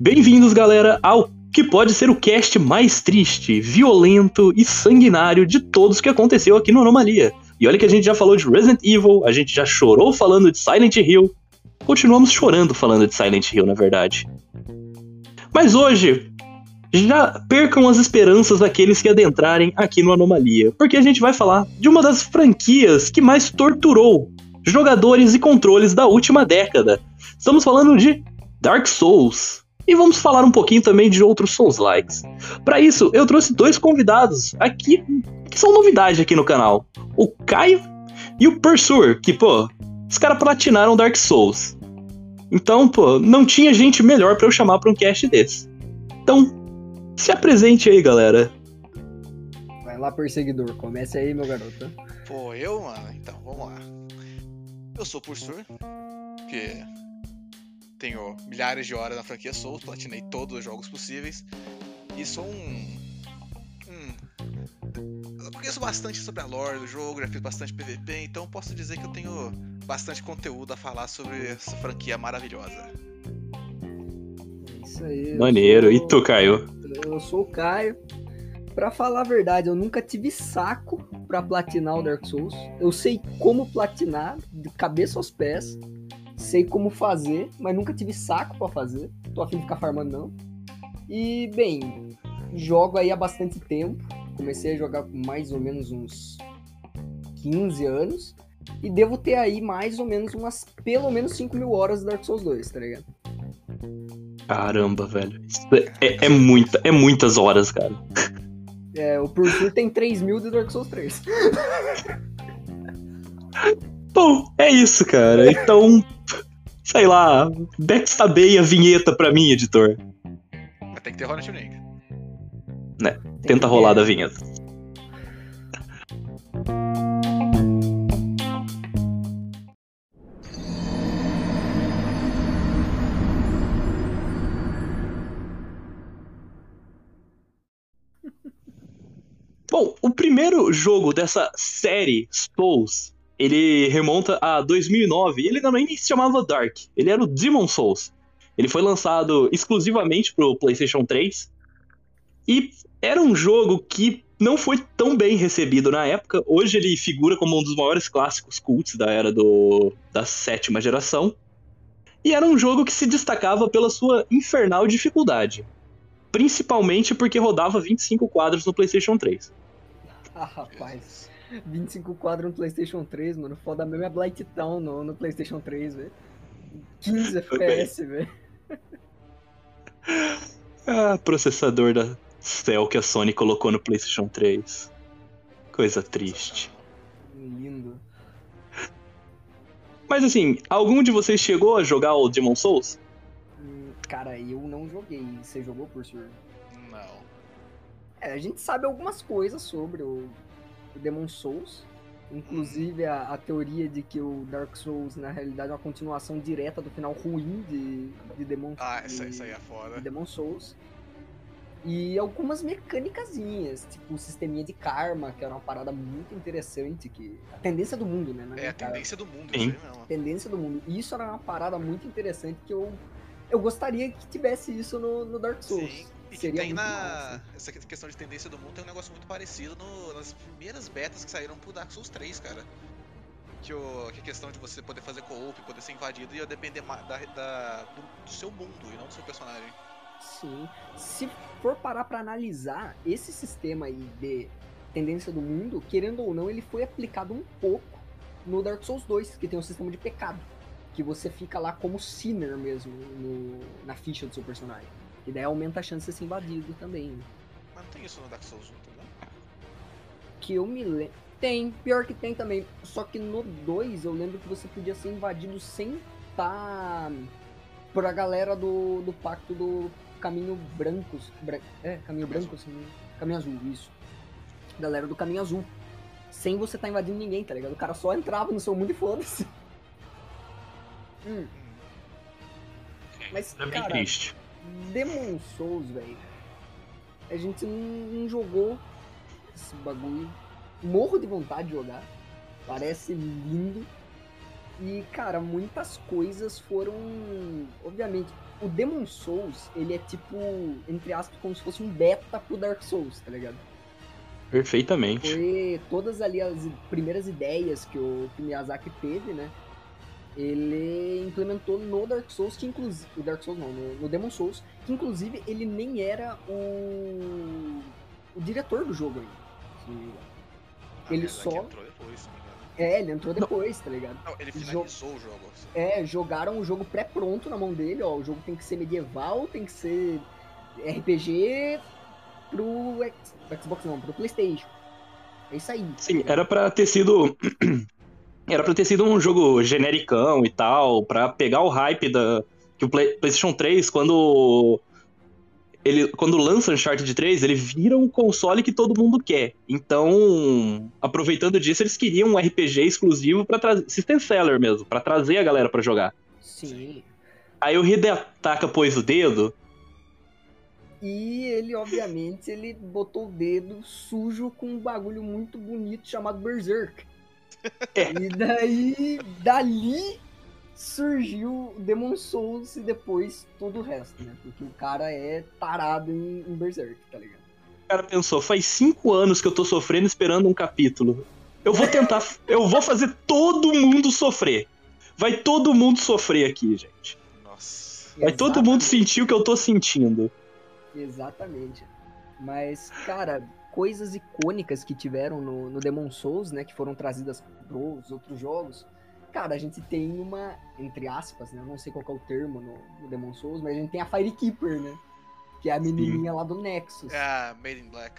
Bem-vindos, galera, ao que pode ser o cast mais triste, violento e sanguinário de todos que aconteceu aqui no Anomalia. E olha que a gente já falou de Resident Evil, a gente já chorou falando de Silent Hill, continuamos chorando falando de Silent Hill, na verdade. Mas hoje, já percam as esperanças daqueles que adentrarem aqui no Anomalia, porque a gente vai falar de uma das franquias que mais torturou jogadores e controles da última década. Estamos falando de Dark Souls. E vamos falar um pouquinho também de outros Souls-likes. Para isso, eu trouxe dois convidados aqui que são novidade aqui no canal. O Caio e o Pursur, que, pô, os caras platinaram Dark Souls. Então, pô, não tinha gente melhor para eu chamar pra um cast desse. Então, se apresente aí, galera. Vai lá, perseguidor. Comece aí, meu garoto. Pô, eu, mano? Então, vamos lá. Eu sou Pursur, que tenho milhares de horas na franquia Souls, platinei todos os jogos possíveis. E sou um. um eu conheço bastante sobre a lore do jogo, já fiz bastante PVP, então posso dizer que eu tenho bastante conteúdo a falar sobre essa franquia maravilhosa. Isso aí. Maneiro. sou- E tu, Caio? Eu sou o Caio. Pra falar a verdade, eu nunca tive saco pra platinar o Dark Souls. Eu sei como platinar, de cabeça aos pés. Sei como fazer, mas nunca tive saco pra fazer. Tô afim de ficar farmando, não. E, bem, jogo aí há bastante tempo. Comecei a jogar com mais ou menos uns 15 anos. E devo ter aí mais ou menos umas, pelo menos 5 mil horas de Dark Souls 2, tá ligado? Caramba, velho. Isso é, é muita, é muitas horas, cara. É, o Pursuit tem 3 mil de Dark Souls 3. Bom, é isso, cara. Então, sei lá, backstabei a vinheta pra mim, editor. Mas tem que ter Ronald Turing. Tenta rolar da vinheta. Primeiro jogo dessa série Souls, ele remonta a 2009. e Ele nem se chamava Dark, ele era o Demon Souls. Ele foi lançado exclusivamente pro PlayStation 3 e era um jogo que não foi tão bem recebido na época. Hoje ele figura como um dos maiores clássicos cults da era do, da sétima geração. E era um jogo que se destacava pela sua infernal dificuldade. Principalmente porque rodava 25 quadros no PlayStation 3. Ah, rapaz. 25 quadros no PlayStation 3, mano. Foda mesmo é Blight Town no, no PlayStation 3, velho. 15 FPS, velho. Ah, processador da Cell que a Sony colocou no PlayStation 3. Coisa triste. Lindo. Mas assim, algum de vocês chegou a jogar o Demon Souls? Hum, Cara, eu não joguei. Você jogou por sur? Não. É, a gente sabe algumas coisas sobre o, o Demon Souls. Inclusive a, a teoria de que o Dark Souls, na realidade, é uma continuação direta do final ruim de, de Demon Ah, isso, aí- de- isso aí é de foda. Demon Souls. E algumas mecânicazinhas, tipo o sisteminha de karma, que era uma parada muito interessante, que. A tendência do mundo, né? É a tendência do mundo, Sim. tendência do mundo. E isso era uma parada muito interessante que eu, eu gostaria que tivesse isso no, no Dark Souls. Sim. E que tem na. massa. Essa questão de tendência do mundo tem um negócio muito parecido no- nas primeiras betas que saíram pro Dark Souls 3, cara. Que, o, que a questão de você poder fazer co-op, poder ser invadido, ia depender da, da- do, seu mundo e não do seu personagem. Sim. Se for parar pra analisar esse sistema aí de tendência do mundo, querendo ou não, ele foi aplicado um pouco no Dark Souls 2, que tem um sistema de pecado. Que você fica lá como sinner mesmo no- na ficha do seu personagem. E daí aumenta a chance de ser invadido também. Mas não tem isso no Dark Souls 1, tá Que eu me lembro. Tem, pior que tem também. Só que no 2 eu lembro que você podia ser invadido sem tá por a galera do, do pacto do caminho brancos. Bran- é, caminho Caminho branco, assim. Caminho azul, isso. Galera do caminho azul. Sem você tá invadindo ninguém, tá ligado? O cara só entrava no seu mundo e foda-se. Hum, mas, É bem cara, triste. Demon Souls, velho. A gente não, não jogou esse bagulho. Morro de vontade de jogar. Parece lindo. E, cara, muitas coisas foram. Obviamente, o Demon Souls, ele é tipo, entre aspas, como se fosse um beta pro Dark Souls, tá ligado? Perfeitamente. Foi todas ali as primeiras ideias que o, que o Miyazaki teve, né? Ele implementou no Dark Souls, que inclusive. O Dark Souls não, no, no Demon Souls, que inclusive ele nem era o. o diretor do jogo ainda. não. Ah, Ele mas só- aqui entrou depois, não. É, ele entrou depois, tá ligado? Não, ele Jo- finalizou o jogo. assim. É, jogaram o jogo pré-pronto na mão dele, ó. O jogo tem que ser medieval, tem que ser RPG pro Xbox não, pro Playstation. É isso aí. Sim, era pra ter sido. Era pra ter sido um jogo genericão e tal, pra pegar o hype da. Que o Play- PlayStation 3, quando. Ele, quando lança Uncharted 3, ele vira um console que todo mundo quer. Então, aproveitando disso, eles queriam um RPG exclusivo pra trazer. System Seller mesmo, pra trazer a galera pra jogar. Sim. Aí o Hidetaka pôs o dedo. E ele, obviamente, ele botou o dedo sujo com um bagulho muito bonito chamado Berserk. É. E daí, dali surgiu Demon Souls e depois todo o resto, né? Porque o cara é tarado em, em Berserk, tá ligado? O cara pensou, faz cinco anos que eu tô sofrendo esperando um capítulo. Eu vou tentar. eu vou fazer todo mundo sofrer. Vai todo mundo sofrer aqui, gente. Nossa. Vai todo mundo Exatamente. sentir o que eu tô sentindo. Exatamente. Mas, cara, coisas icônicas que tiveram no, no Demon Souls, né? Que foram trazidas pros outros jogos. Cara, a gente tem uma, entre aspas, né? eu Não sei qual que é o termo no, no Demon Souls, mas a gente tem a Firekeeper, né? Que é a menininha lá do Nexus. Ah, Made in Black.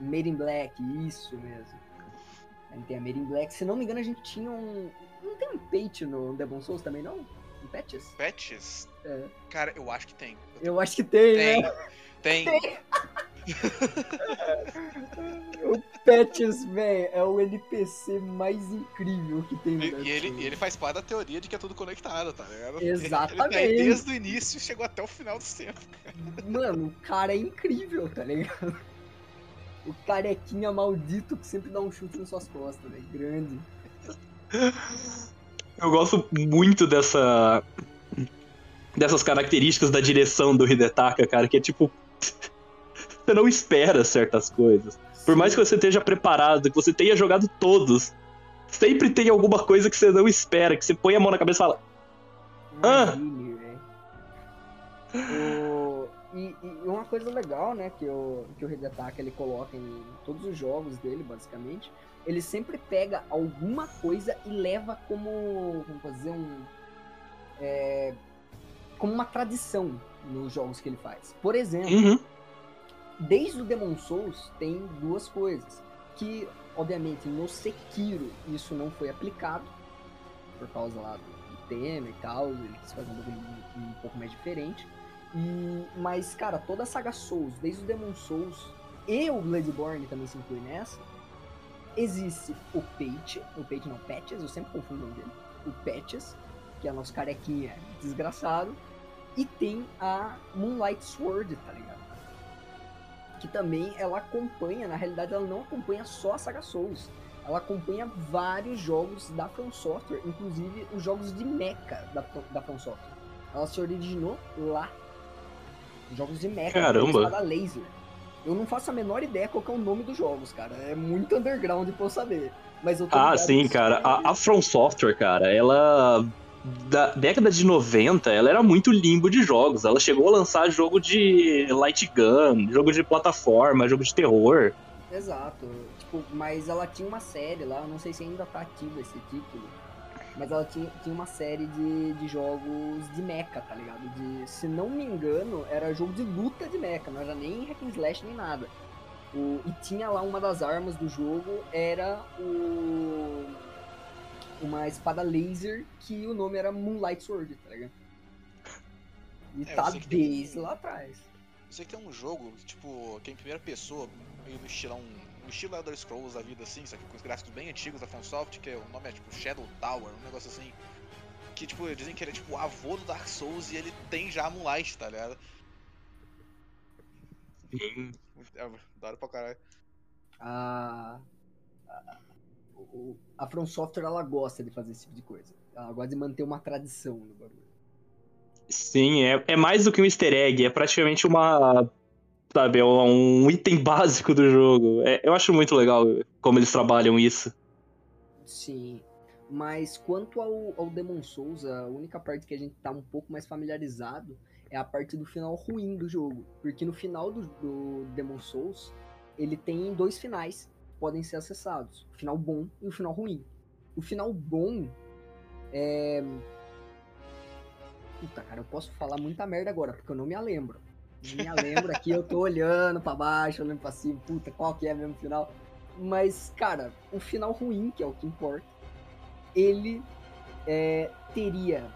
Made in Black, isso mesmo. A gente tem a Made in Black. Se não me engano, a gente tinha um. Não tem um page no Demon Souls também, não? Um patches? Patches? É. Cara, eu acho que tem. Eu acho que tem, Tem. né? Tem. O Patches, velho, é o NPC mais incrível que tem no E, e ele, ele faz parte da teoria de que é tudo conectado, tá ligado? Exatamente. Ele aí desde o início e chegou até o final dos tempos. Mano, o cara é incrível, tá ligado? O carequinha maldito que sempre dá um chute nas suas costas, velho. Grande. Eu gosto muito dessa. dessas características da direção do Hidetaka, cara, que é tipo. Você não espera certas coisas. Por mais que você esteja preparado, que você tenha jogado todos, sempre tem alguma coisa que você não espera, que você põe a mão na cabeça e fala. Ah! O- E, e uma coisa legal, né, que o, que o Hidetaka ele coloca em todos os jogos dele, basicamente, ele sempre pega alguma coisa e leva como, como dizer, um, é, como uma tradição nos jogos que ele faz. Por exemplo, Uhum. Desde o Demon Souls tem duas coisas. Que, obviamente, no Sekiro isso não foi aplicado, por causa lá do, tema e tal, ele quis fazer um bagulho um pouco mais diferente. E, mas, cara, toda a saga Souls, desde o Demon Souls e o Bloodborne também se inclui nessa, existe o Pate, o Pate não, Patches, eu sempre confundo o nome dele, o Patches, que é nosso carequinha desgraçado, e tem a Moonlight Sword, tá ligado? Que também ela acompanha, na realidade ela não acompanha só a saga Souls, ela acompanha vários jogos da From Software, inclusive os jogos de mecha da, da From Software. Ela se originou lá. Jogos de mecha, Caramba. espada laser. Eu não faço a menor ideia qual é o nome dos jogos, cara. É muito underground pra eu saber. Mas eu tô Ah, sim, cara. A, a From Software, cara, ela. Da década de 90, ela era muito limbo de jogos. Ela chegou a lançar jogo de light gun, jogo de plataforma, jogo de terror. Exato. Tipo, mas ela tinha uma série lá, eu não sei se ainda tá ativo esse título. Mas ela tinha, tinha uma série de, de jogos de mecha, tá ligado? De, se não me engano, era jogo de luta de mecha, não era nem hack and slash nem nada. O, e tinha lá uma das armas do jogo, era o. Uma espada laser que o nome era Moonlight Sword, tá ligado? E É, tá um- desde lá atrás. Eu sei que tem um jogo, tipo, que é em primeira pessoa, meio no estilo, um, um estilo Elder Scrolls da vida assim, só que com os gráficos bem antigos da FromSoft, que é, o nome é tipo Shadow Tower, um negócio assim. Que, tipo, dizem que ele é tipo o avô do Dark Souls e ele tem já a Moonlight, tá ligado? É, da hora pra caralho. a, a- o- a From Software ela gosta de fazer esse tipo de coisa. Ela gosta de manter uma tradição no bagulho. Sim, é, é mais do que um easter egg, é praticamente uma. Sabe, é um item básico do jogo. É- eu acho muito legal como eles trabalham isso. Sim. Mas quanto ao, ao Demon Souls, a única parte que a gente tá um pouco mais familiarizado é a parte do final ruim do jogo. Porque no final do, do Demon Souls, ele tem dois finais podem ser acessados: o final bom e o final ruim. O final bom é. Puta, cara, eu posso falar muita merda agora, porque eu não me lembro. Me lembro aqui, eu tô olhando pra baixo, olhando pra cima, puta, qual que é mesmo o final? Mas, cara, o final ruim, que é o que importa, ele é, teria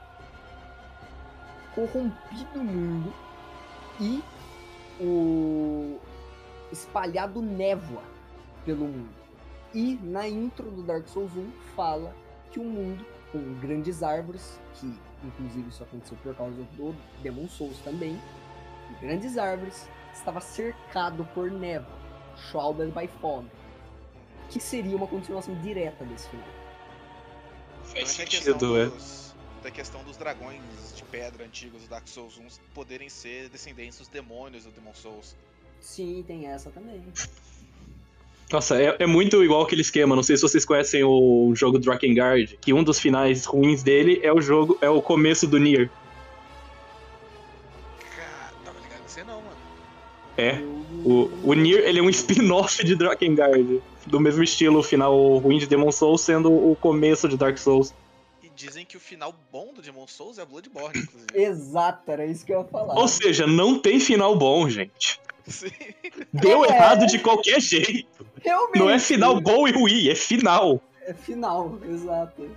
corrompido o mundo e o espalhado névoa pelo mundo. E na intro do Dark Souls 1 fala que o mundo com grandes árvores, que inclusive isso aconteceu por causa do Demon Souls também, e grandes árvores, estava cercado por névoa, shrouded by fog, que seria uma continuação direta desse final. Faz sentido, é. Da questão dos dragões de pedra antigos do Dark Souls 1 poderem ser descendentes dos demônios do Demon Souls. Sim, tem essa também. Nossa, é, é muito igual aquele esquema. Não sei se vocês conhecem o jogo Drakengard, que um dos finais ruins dele é o jogo, é o começo do Nier. Cara, tava ligado aí não, mano. É. O, o Nier, ele é um spin-off de Drakengard. Do mesmo estilo, o final ruim de Demon Souls sendo o começo de Dark Souls. E dizem que o final bom do Demon Souls é Bloodborne, inclusive. Exato, era isso que eu ia falar. Ou seja, não tem final bom, gente. Sim. Deu É. errado de qualquer jeito. Realmente. Não é final bom e ruim, é final. É final, exato.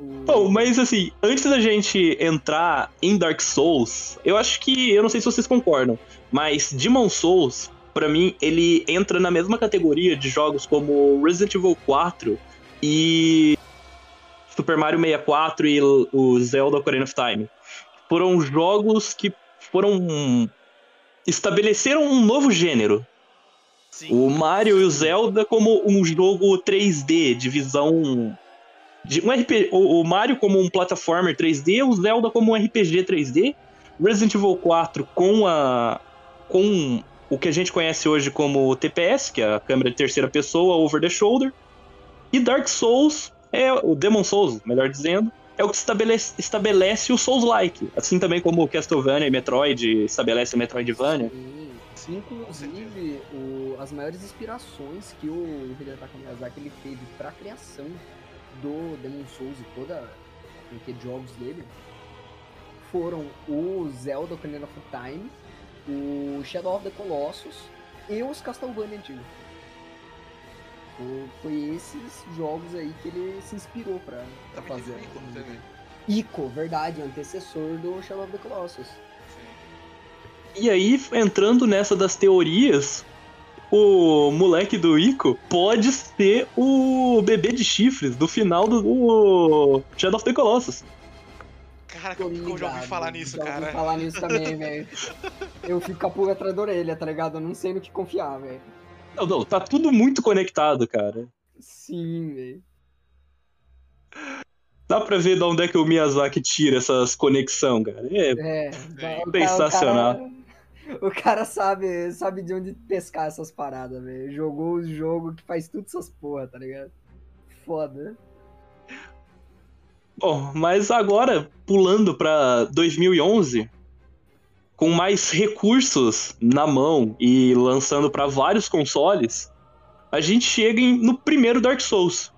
Bom, mas assim, antes da gente entrar em Dark Souls, eu acho que, eu não sei se vocês concordam, mas Demon Souls, pra mim, ele entra na mesma categoria de jogos como Resident Evil 4 e Super Mario 64 e o Zelda Ocarina of Time. Foram jogos que foram estabeleceram um novo gênero. Sim. O Mario e o Zelda como um jogo 3D, de visão. De um RP, o, o Mario como um platformer 3D, o Zelda como um RPG 3D, Resident Evil 4 com a. com o que a gente conhece hoje como TPS, que é a câmera de terceira pessoa over the shoulder. E Dark Souls é o Demon Souls, melhor dizendo, é o que estabelece, estabelece o Souls-like. Assim também como o Castlevania e Metroid estabelece o Metroidvania. Sim. Inclusive, o- as maiores inspirações que o Hidetaka Miyazaki ele teve para a criação do Demon Souls e toda a jogos dele foram o Zelda Ocarina of Time, o Shadow of the Colossus e os Castlevania antigos. Foi, foi esses jogos aí que ele se inspirou pra, pra Também fazer. Ico, teve? Ico, verdade, o antecessor do Shadow of the Colossus. Sim. E aí, entrando nessa das teorias, o moleque do Ico pode ser o bebê de chifres do final do do Shadow of the Colossus. Caraca, Tô eu já ouvi falar nisso, já ouvi cara. falar nisso também, velho. Eu fico com a pulga atrás da orelha, tá ligado? Eu não sei no que confiar, velho. Não, não, tá tudo muito conectado, cara. Sim, velho. Dá pra ver de onde é que o Miyazaki tira essas conexões, cara. É, É, Sensacional. O cara, o cara sabe, sabe de onde pescar essas paradas, velho. Jogou o jogo que faz tudo essas porra, tá ligado? Foda. Bom, mas agora, pulando pra 2011, com mais recursos na mão e lançando pra vários consoles, a gente chega em- no primeiro Dark Souls,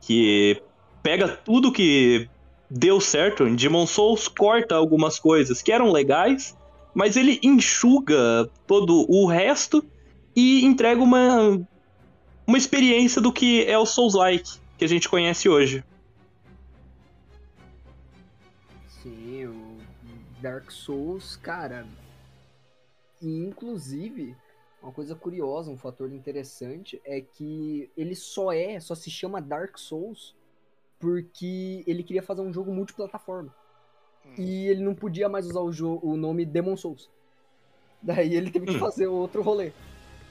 que pega tudo que deu certo em Demon Souls, corta algumas coisas que eram legais, mas ele enxuga todo o resto e entrega uma, uma experiência do que é o Souls-like que a gente conhece hoje. Dark Souls, cara. E inclusive, uma coisa curiosa, um fator interessante é que ele só é, só se chama Dark Souls porque ele queria fazer um jogo multiplataforma. Hum. E ele não podia mais usar o, jo- o nome Demon Souls. Daí ele teve que Hum. fazer outro rolê.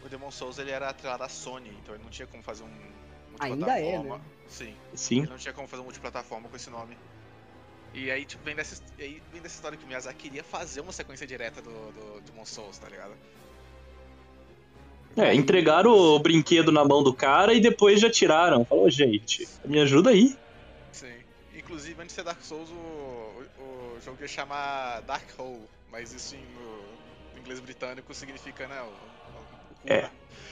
O Demon Souls ele era atrelado à Sony, então ele não tinha como fazer um, Ainda é, né? Sim. Sim. Ele não tinha como fazer um multiplataforma com esse nome. E aí, tipo, vem dessa, aí vem dessa história que o Miyazaki queria fazer uma sequência direta do, do Demon Souls, tá ligado? É, entregaram o brinquedo na mão do cara e depois já tiraram. Falou, gente, me ajuda aí. Sim. Inclusive, antes de ser Dark Souls, o, o, o jogo ia chamar Dark Hole, mas isso em, no, no inglês britânico significa, né? O, o- É.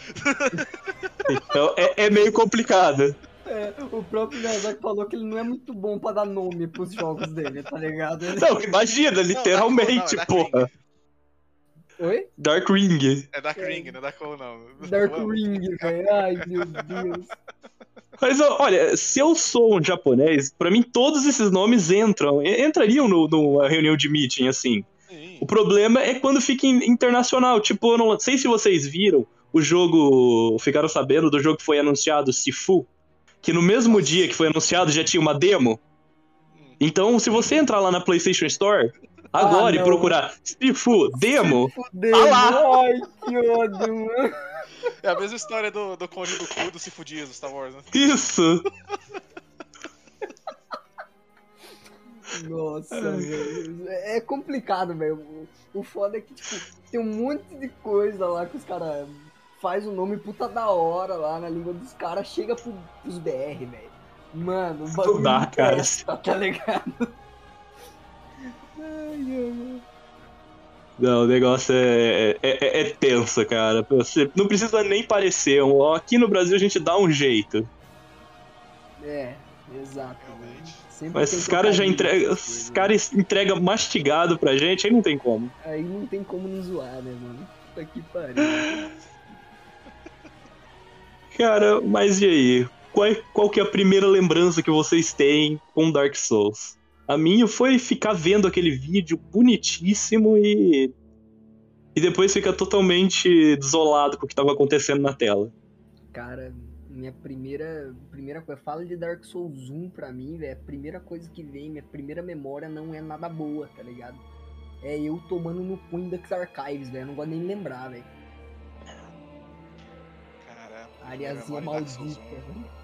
Então é, é meio complicado. É, o próprio Miyazaki falou que ele não é muito bom pra dar nome pros jogos dele, tá ligado? Ele- Não, imagina, literalmente, Dark porra. Oi? Dark Ring. É Dark É. Ring, não é Dark Hole, não. Dark Ring, velho. Ai, meu Deus. Mas olha, se eu sou um japonês, pra mim todos esses nomes entram, entrariam no, numa reunião de meeting, assim. Sim. O problema é quando fica in- internacional. Tipo, eu não sei se vocês viram o jogo, ficaram sabendo do jogo que foi anunciado, Sifu, que no mesmo dia que foi anunciado já tinha uma demo. Então, se você entrar lá na PlayStation Store agora e não. procurar Sifu demo, Fudeu. Ah lá. Ai, que ódio, mano. É a mesma história do, do Conde do Cu do Sifu Dias do Star Wars, né? isso. Nossa, velho. É complicado, velho. O- O foda é que, tipo, tem um monte de coisa lá que os caras faz o nome puta da hora lá na língua dos caras, chega pro, pros BR, velho. Mano, o bagulho dá, não cara. presta, tá ligado? Ai, ai, ai. Não, o negócio é, é, é- é tenso, cara. Você não precisa nem parecer. um- Aqui no Brasil a gente dá um jeito. É, exato. Sempre Mas os caras já entregam. Os coisas, caras entregam mastigado pra gente, aí não tem como. né? Aí não tem como não zoar, né, mano? Puta que pariu. Cara, mas e aí? Qual, qual que é a primeira lembrança que vocês têm com Dark Souls? A minha foi ficar vendo aquele vídeo bonitíssimo e. E depois ficar totalmente desolado com o que tava acontecendo na tela. Cara, minha primeira, primeira coisa, fala de Dark Souls 1 pra mim, velho, a primeira coisa que vem, minha primeira memória não é nada boa, tá ligado? É eu tomando no cu Index Archives, velho, não gosto nem de lembrar, velho. Cara, A minha Areazinha memória em Dark Souls maldita. 1 velho.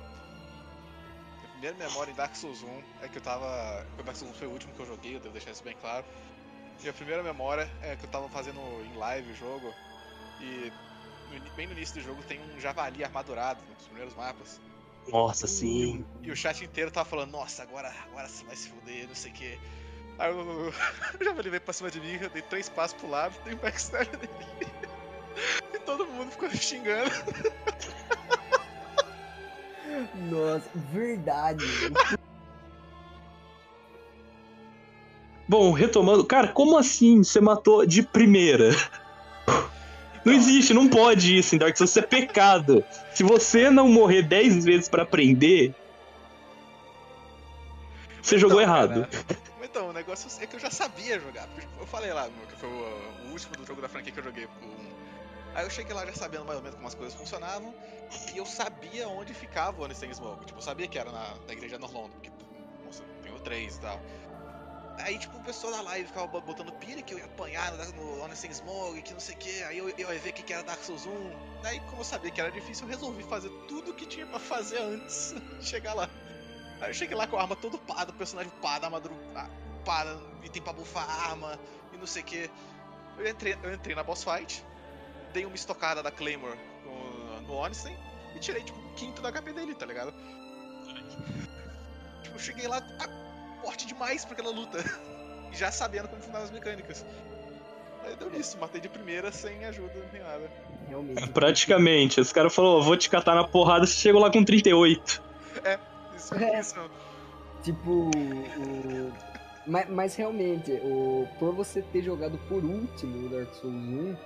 Minha primeira memória em Dark Souls 1 é que eu tava. O Dark Souls 1 foi o último que eu joguei, eu devo deixar isso bem claro. Minha primeira memória é que eu tava fazendo em live o jogo e bem no início do jogo tem um javali armadurado nos primeiros mapas. Nossa, sim. E o chat inteiro tava falando, nossa, agora, agora você vai se fuder, não sei o que. Aí o, o javali veio pra cima de mim, eu dei três passos pro lado, dei um backstab nele. E todo mundo ficou me xingando. Nossa, verdade. velho. Bom, retomando. Cara, como assim você matou de primeira? Não Então, existe, não pode isso em Dark Souls, isso é pecado. Se você não morrer 10 vezes pra aprender, você jogou Então, errado. cara, Então, o negócio é que eu já sabia jogar. Eu falei lá, que foi o, último do jogo da franquia que eu joguei. o. Aí eu cheguei lá já sabendo mais ou menos como as coisas funcionavam. E eu sabia onde ficava o Honest Smoke. Tipo, eu sabia que era na, na igreja Norlondo, porque nossa, tem o 3 e tal. Aí, tipo, o pessoal da live ficava bo- botando pilha que eu ia apanhar no, Honest Smoke, que não sei o que. Aí eu, eu ia ver o que era Dark Souls 1. Aí, como eu sabia que era difícil, eu resolvi fazer tudo que tinha pra fazer antes de chegar lá. Aí eu cheguei lá com a arma toda upada, o personagem upada, armadura upada, item pra buffar a arma e não sei o que. Eu entrei, eu entrei na boss fight, dei uma estocada da Claymore no, no e tirei tipo um quinto da HP dele, tá ligado? Tipo, eu cheguei lá ah, forte demais pra aquela luta. E já sabendo como funcionavam as mecânicas. Aí deu nisso, matei de primeira sem ajuda nem nada. Realmente. Praticamente. Os caras falaram, vou te catar na porrada, você chegou lá com 38. Isso, É. isso. Tipo, o... mas, mas realmente, o... por você ter jogado por último o Dark Souls 1,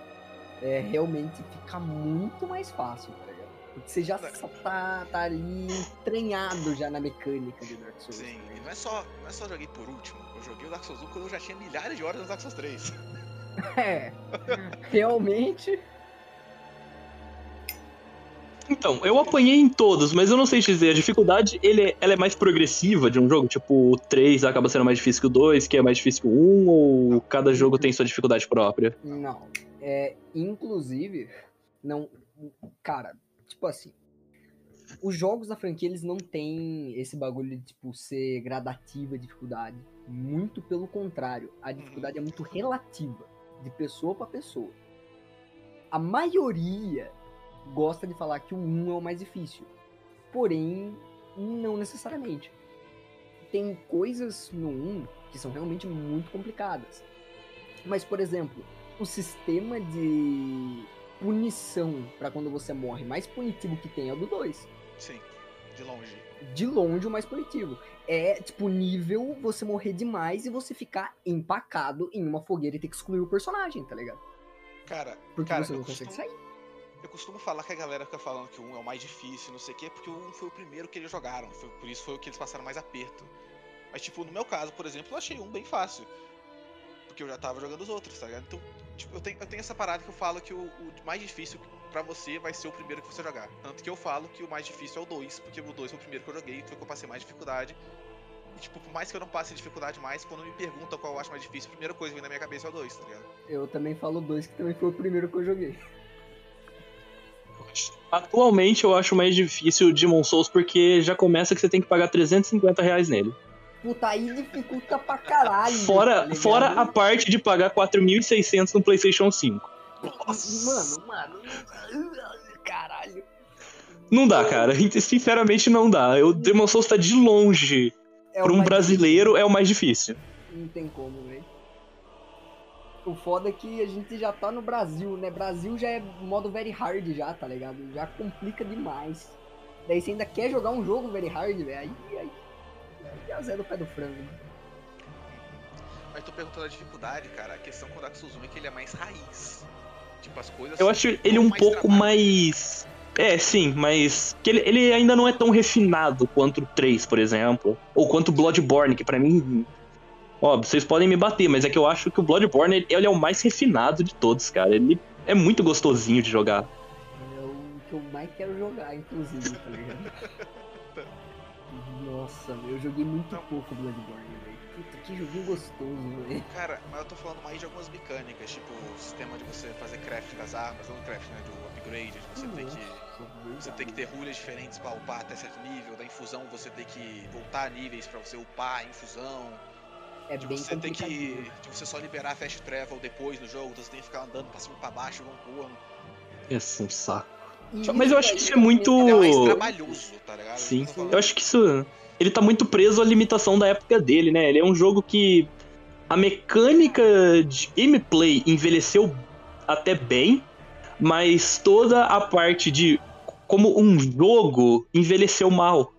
é, realmente fica muito mais fácil, tá ligado? Porque você já tá, tá ali entranhado já na mecânica de Dark Souls. Sim, e não é só, não é só joguei por último. Eu joguei o Dark Souls 1 quando eu já tinha milhares de horas no Dark Souls 3. É, realmente. Então, eu apanhei em todos, mas eu não sei te dizer, a dificuldade ele é, ela é mais progressiva de um jogo, tipo, o 3 acaba sendo mais difícil que o 2, que é mais difícil que o 1, ou cada jogo tem sua dificuldade própria? Não. É, inclusive, não. Cara, tipo assim. os jogos da franquia, eles não têm esse bagulho de, tipo, ser gradativa a dificuldade. Muito pelo contrário. A dificuldade é muito relativa, de pessoa pra pessoa. A maioria gosta de falar que o 1 é o mais difícil. Porém, não necessariamente. Tem coisas no 1 que são realmente muito complicadas. Mas, por exemplo, o sistema de punição pra quando você morre mais punitivo que tem é o do 2. Sim, de longe. De longe o mais punitivo. É, tipo, nível você morrer demais e você ficar empacado em uma fogueira e ter que excluir o personagem, tá ligado? Cara, Porque cara você não consegue costumo, sair. eu costumo falar que a galera fica falando que o 1 é o mais difícil, não sei o quê, porque o 1 foi o primeiro que eles jogaram. Foi, por isso foi o que eles passaram mais aperto. Mas, tipo, no meu caso, por exemplo, eu achei um bem fácil. Porque eu já tava jogando os outros, tá ligado? Então, tipo, eu tenho, eu tenho essa parada que eu falo que o, o mais difícil pra você vai ser o primeiro que você jogar. Tanto que eu falo que o mais difícil é o 2, porque o 2 foi o primeiro que eu joguei, foi o que eu passei mais dificuldade. E, tipo, por mais que eu não passe dificuldade mais, quando me perguntam qual eu acho mais difícil, a primeira coisa que vem na minha cabeça é o 2, tá ligado? Eu também falo dois, que também foi o primeiro que eu joguei. Atualmente eu acho mais difícil Demon Souls porque já começa que você tem que pagar 350 reais nele. Puta, aí dificulta pra caralho. tá Fora, ligado? fora a parte de pagar 4.600 no PlayStation 5. Mano, mano. Caralho. Não dá, cara. Sinceramente não dá. O Demon Souls tá de longe. É Pra um brasileiro é o mais difícil. Não tem como, velho. O foda é que a gente já tá no Brasil, né? Brasil já é modo very hard já, tá ligado? Já complica demais. Daí você ainda quer jogar um jogo very hard, velho. Aí, aí, aí é Zé do pé do frango. Mas tô perguntando a dificuldade, cara. A questão com o Dark Souls 1 é que ele é mais raiz. Tipo, as coisas. Eu acho ele um mais pouco trabalho. mais. É, sim, mas. Que ele, ele ainda não é tão refinado quanto o 3, por exemplo. Ou quanto o Bloodborne, que pra mim. Ó, vocês podem me bater, mas é que eu acho que o Bloodborne ele, ele é o mais refinado de todos, cara. Ele é muito gostosinho de jogar. É o que eu mais quero jogar, inclusive, tá ligado? Nossa, meu, eu joguei muito Não. pouco Bloodborne, velho. Puta, que joguinho gostoso, velho. Cara, mas eu tô falando mais de algumas mecânicas, tipo o sistema de você fazer craft das armas, não craft, né? Do upgrade, de você ter que. Você tem que ter rulhas diferentes pra upar até certo nível, da infusão você tem que voltar níveis pra você upar a infusão, É de bem você ter que. de você só liberar fast travel depois no jogo, então você tem que ficar andando pra cima e pra baixo igual um corno. Esse é um saco. Mas eu acho que isso é muito- Ele é mais trabalhoso, tá ligado? Sim. Eu acho que isso. Ele tá muito preso à limitação da época dele, né? Ele é um jogo que. A mecânica de gameplay envelheceu até bem, mas toda a parte de como um jogo envelheceu mal.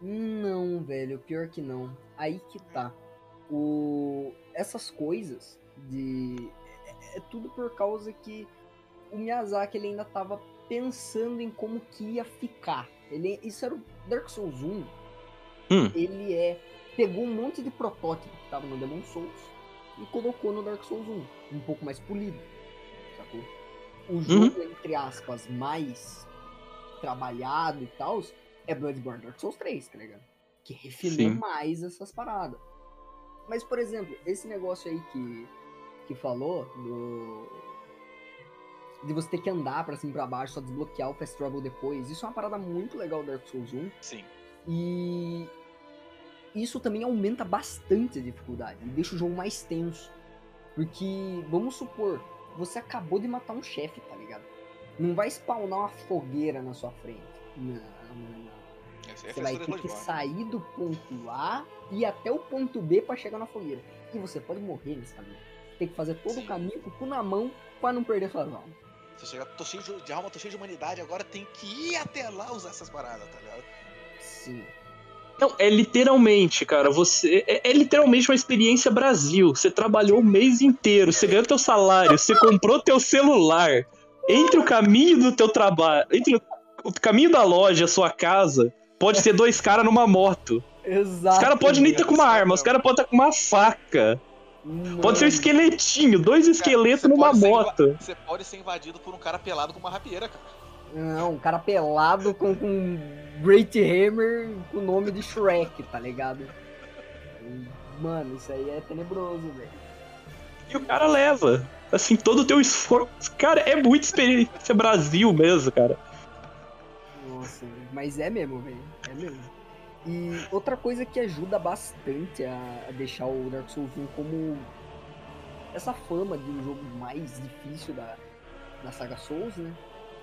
Não, velho, pior que não. Aí que tá. O... Essas coisas de. É, é tudo por causa que o Miyazaki ele ainda tava pensando em como que ia ficar. Ele... Isso era o Dark Souls 1. Hum. Ele é. Pegou um monte de protótipo que tava no Demon Souls e colocou no Dark Souls 1. Um pouco mais polido. Sacou? O jogo, entre aspas, mais trabalhado e tal, é Bloodborne Dark Souls 3, tá ligado? Que refinou Sim. mais essas paradas. Mas, por exemplo, esse negócio aí que, que falou do. De você ter que andar pra cima e pra baixo, só desbloquear o Fast Travel depois. Isso é uma parada muito legal do Dark Souls 1. Sim. E isso também aumenta bastante a dificuldade e deixa o jogo mais tenso. Porque, vamos supor, você acabou de matar um chefe, tá ligado? Não vai spawnar uma fogueira na sua frente. Não, não, não. Essa é Você vai ter que sair do ponto A e até o ponto B pra chegar na fogueira. E você pode morrer nesse caminho. Tem que fazer todo Sim. o caminho com o cu na mão pra não perder suas almas. Você chega, tô cheio de, de alma, tô cheio de humanidade, agora tem que ir até lá usar essas paradas, tá ligado? Sim. Não, é literalmente, cara, você. É, é literalmente uma experiência Brasil. Você trabalhou o mês inteiro, você ganhou teu salário, você comprou teu celular. Entre o caminho do teu trabalho. Entre o, caminho da loja, a sua casa, pode ser dois caras numa moto. Exato. Os caras podem nem ter com uma arma, os caras podem estar com uma faca. Pode ser um esqueletinho, dois esqueletos numa moto. Você pode ser invadido por um cara pelado com uma rapieira, cara. Não, um cara pelado com, com Great Hammer com o nome de Shrek, tá ligado? Mano, isso aí é tenebroso, velho. E o cara leva. Assim, todo o teu esforço. Cara, é muita experiência Brasil mesmo, cara. Nossa, Nossa, mas é mesmo, velho. É mesmo. E outra coisa que ajuda bastante a, deixar o Dark Souls 1 como essa fama de um jogo mais difícil da, da saga Souls, né?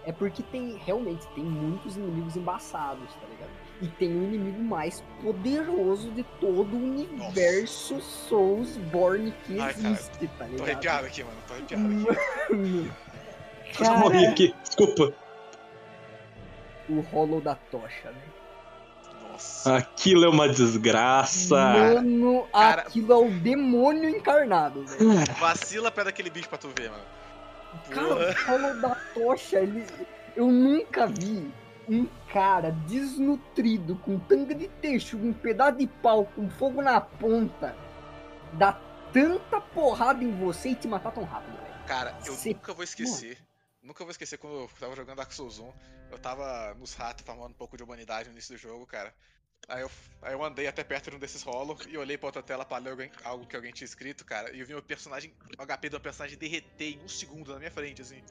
É porque tem, realmente, tem muitos inimigos embaçados, tá ligado? E tem o inimigo mais poderoso de todo o universo Soulsborne que Ai, cara, existe, tá Tô ligado? arrepiado aqui, mano. Tô arrepiado aqui. Mano, Eu morri cara, aqui, desculpa. o Hollow da Tocha, né? Aquilo é uma desgraça. Mano, Cara- aquilo é o demônio encarnado, velho. Vacila perto daquele bicho pra tu ver, mano. Cara, o Hollow da Tocha, ele... eu nunca vi um cara desnutrido, com tanga de texugo, um pedaço de pau, com fogo na ponta, dar tanta porrada em você e te matar tão rápido, velho. Cara, eu Cê- nunca vou esquecer. Nunca vou esquecer quando eu tava jogando Dark Souls 1. Eu tava nos ratos farmando um pouco de humanidade no início do jogo, cara. Aí eu, aí eu andei até perto de um desses rolos e olhei pra outra tela pra ler alguém- algo que alguém tinha escrito, cara. E eu vi meu personagem, o HP do meu personagem derreter em um segundo na minha frente, assim.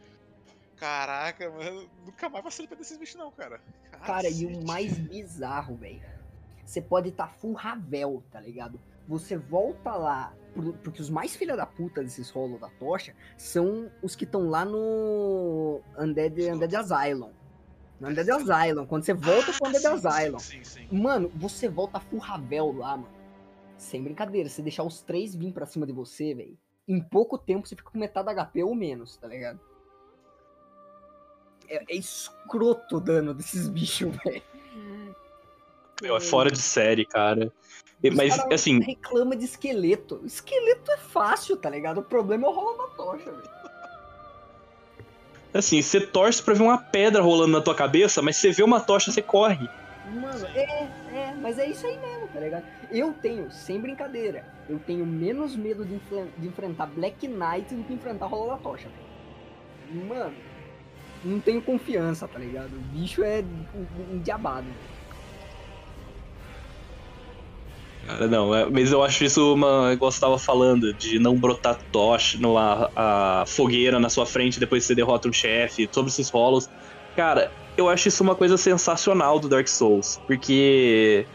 Caraca, mano, nunca mais vacilo pra desses bichos, não, cara. Cara, e o Cacete. mais bizarro, velho. Você pode estar tá full Ravel, tá ligado? Você volta lá, por- porque os mais filha da puta desses rolos da tocha são os que estão lá no Undead, Undead Asylum. No Undead Asylum, quando você volta pro Ah, Undead sim, Asylum. Sim, sim, sim. Mano, você volta full Ravel lá, mano. Sem brincadeira, você deixar os três vir pra cima de você, velho. Em pouco tempo você fica com metade da HP ou menos, tá ligado? É, é escroto o dano desses bichos, velho. Meu, é fora de série, cara. Os Mas, assim, reclama de esqueleto. Esqueleto é fácil, tá ligado? O problema é o rolo da tocha, velho. Assim, você torce pra ver uma pedra rolando na tua cabeça, mas você vê uma tocha, você corre. Mano, é, é, mas é isso aí mesmo, tá ligado? Eu tenho, sem brincadeira, eu tenho menos medo de, de enfrentar Black Knight do que enfrentar Rolo da Tocha. Mano, não tenho confiança, tá ligado? O bicho é um, um Cara, não, é- mas eu acho isso uma. Igual você tava falando, de não brotar tocha, no, a, a fogueira na sua frente depois que você derrota um chefe, sobre esses rolos. Cara, eu acho isso uma coisa sensacional do Dark Souls, porque.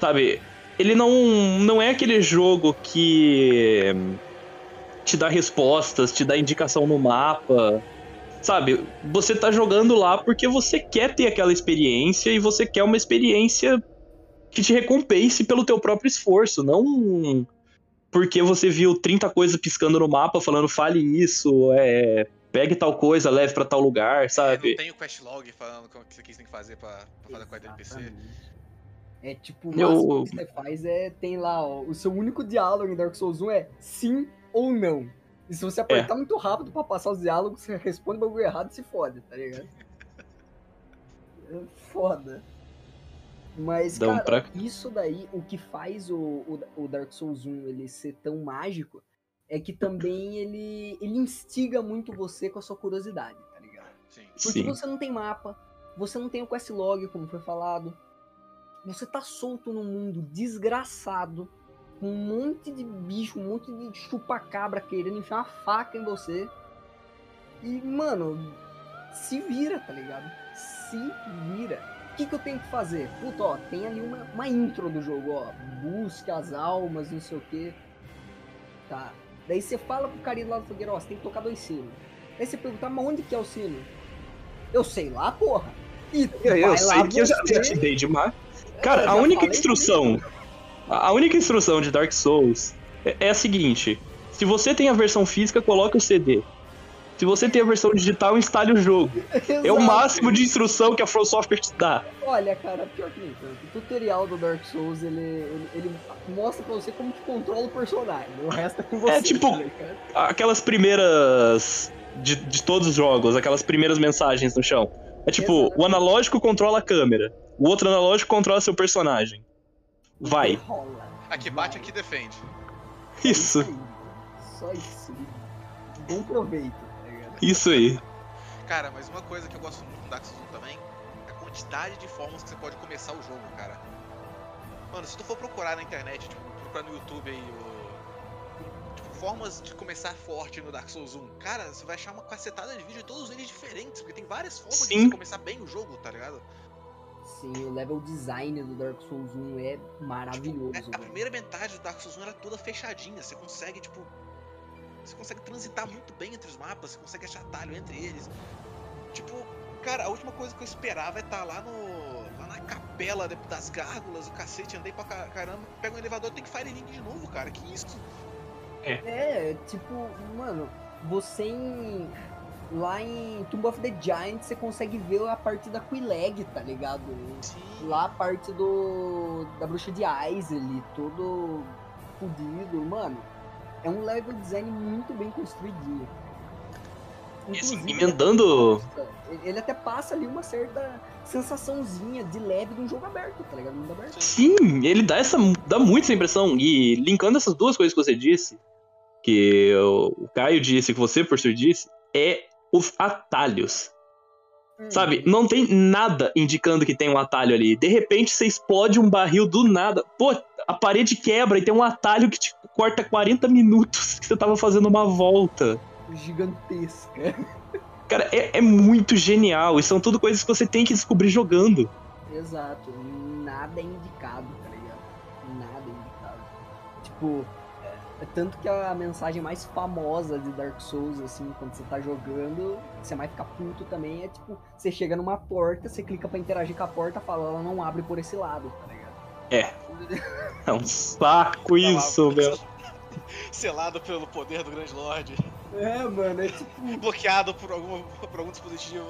Sabe, ele não, não é aquele jogo que te dá respostas, te dá indicação no mapa. Sabe, você tá jogando lá porque você quer ter aquela experiência e você quer uma experiência que te recompense pelo teu próprio esforço, não porque você viu 30 coisas piscando no mapa falando fale isso, é, pegue tal coisa, leve pra tal lugar, É, não sabe? tem o quest log falando o que você tem que fazer pra, pra fazer com a NPC. É tipo, o Eu- que você faz é, tem lá, ó, o seu único diálogo em Dark Souls 1 é sim ou não. E se você apertar muito rápido pra passar os diálogos, você responde o bagulho errado e se fode, tá ligado? É foda. Mas, Dá um cara, pra- isso daí, o que faz o, o, o Dark Souls 1 ele ser tão mágico é que também ele, ele instiga muito você com a sua curiosidade, tá ligado? Sim. Porque Sim. você não tem mapa, você não tem o quest log, como foi falado. Você tá solto num mundo desgraçado, com um monte de bicho, um monte de chupa-cabra querendo enfiar uma faca em você. E, mano, se vira, tá ligado? Se vira. O que, que eu tenho que fazer? Puta, ó, tem ali uma, uma intro do jogo, ó. Busque as almas, não sei o que. Tá. Daí você fala pro carinha lá do fogueiro, ó, você tem que tocar dois sinos. Daí você pergunta, mas onde que é o sino? Eu sei lá, porra. E Eu, eu sei que eu já, já te dei demais. Eu Cara, a única instrução. A a única instrução de Dark Souls é, é a seguinte: se você tem a versão física, coloque o CD. Se você tem a versão digital, instale o jogo. É o máximo de instrução que a From Software te dá. Olha, cara, pior que tanto. O tutorial do Dark Souls, ele, ele, ele mostra pra você como que controla o personagem. O resto é com você. tipo, tá ligado? Aquelas primeiras. De, de todos os jogos, aquelas primeiras mensagens no chão. É tipo, Exato. o analógico controla a câmera, o outro analógico controla seu personagem. Vai. Aqui bate, aqui defende. Isso. Só isso. Bom proveito, tá? Isso aí. Cara, mas uma coisa que eu gosto muito no Dark Souls 1 também é a quantidade de formas que você pode começar o jogo, cara. Mano, se tu for procurar na internet, tipo, procurar no YouTube aí o. tipo, formas de começar forte no Dark Souls 1. Cara, você vai achar uma cacetada de vídeo de todos eles diferentes, porque tem várias formas de Sim. você começar bem o jogo, tá ligado? Sim, o level design do Dark Souls 1 é maravilhoso. É, a velho. primeira metade do Dark Souls 1 era toda fechadinha, você consegue, tipo. Você consegue transitar muito bem entre os mapas, você consegue achar atalho entre eles. Tipo, cara, a última coisa que eu esperava é estar lá no. lá na capela das gárgulas, o cacete, andei pra ca- caramba, pega um elevador tem que Fire Link de novo, cara. Que isso? É, tipo, mano, você em. Lá em Tomb of the Giant você consegue ver a parte da Quileg, tá ligado? Sim. Lá a parte do. da bruxa de Aisley, todo fudido, mano. É um level design muito bem assim, Inclusive, emendando. Ele até passa ali uma certa sensaçãozinha de leve de um jogo aberto, tá ligado? Mundo aberto. Sim, ele dá essa. dá muito essa impressão. E linkando essas duas coisas que você disse, que o Caio disse, que você, professor, disse, é os atalhos. Hum. Sabe? Não tem nada indicando que tem um atalho ali. De repente você explode um barril do nada. Pô, a parede quebra e tem um atalho que te corta 40 minutos que você tava fazendo uma volta. Gigantesca. Cara, é, é muito genial. E são tudo coisas que você tem que descobrir jogando. Exato. Nada é indicado, tá ligado? Nada é indicado. Tipo, é, tanto que a mensagem mais famosa de Dark Souls, assim, quando você tá jogando, você vai ficar puto também, é tipo, você chega numa porta, você clica pra interagir com a porta, fala, ela não abre por esse lado, tá ligado? É. É um saco isso, Tá meu. Selado pelo poder do Grande Lorde. É, mano, é tipo, Bloqueado por, alguma, por algum dispositivo.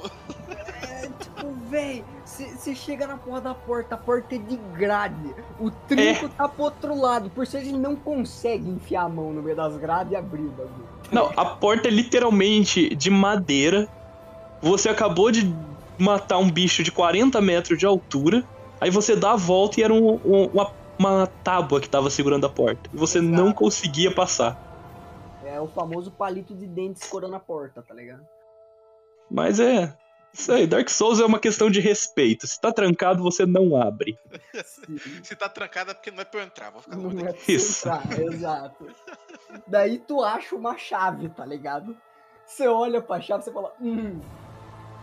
é tipo, véi, você chega na porra da porta, a porta é de grade, o trinco tá pro outro lado, por isso ele não consegue enfiar a mão no meio das grades e abrir o bagulho. Não, a porta é literalmente de madeira. Você acabou de matar um bicho de 40 metros de altura. Aí você dá a volta e era um- um- uma, uma tábua que tava segurando a porta. E você Exato. não conseguia passar. É o famoso palito de dente escorando a porta, tá ligado? Mas é. Isso aí, Dark Souls é uma questão de respeito. Se tá trancado, você não abre. Se tá trancada é porque não é pra eu entrar, vou ficar Não é pra Isso. entrar, exato. Daí tu acha uma chave, tá ligado? Você olha pra chave e você fala, hum,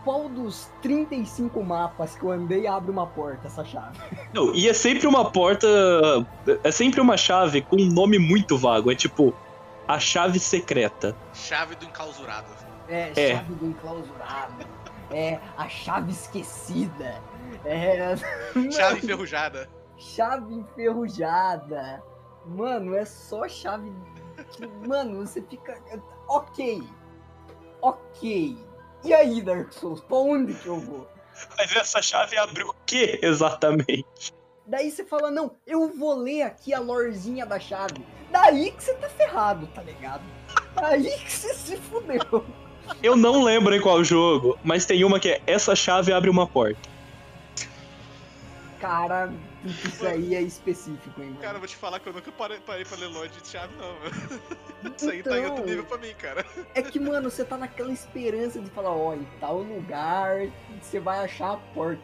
qual dos 35 mapas que eu andei abre uma porta, essa chave? Não, e é sempre uma porta. É sempre uma chave com um nome muito vago. É tipo. A chave secreta. Chave do enclausurado. É, É. chave do enclausurado. É, a chave esquecida. É. Chave enferrujada. chave enferrujada. Mano, é só chave. que- mano, você fica. Ok. Ok. E aí, Dark Souls? Pra onde que eu vou? Mas essa chave abre o quê exatamente? Daí você fala, não, eu vou ler aqui a lorzinha da chave. Daí que você tá ferrado, tá ligado? Daí que você se fudeu. Eu não lembro em qual jogo, mas tem uma que é essa chave abre uma porta. Cara, isso aí é específico, hein, mano. Cara, eu vou te falar que eu nunca parei, parei pra ler Lorde de chave, não, meu. Isso aí tá em outro Então. nível pra mim, cara. É que, mano, você tá naquela esperança de falar, ó, em tal lugar você vai achar a porta.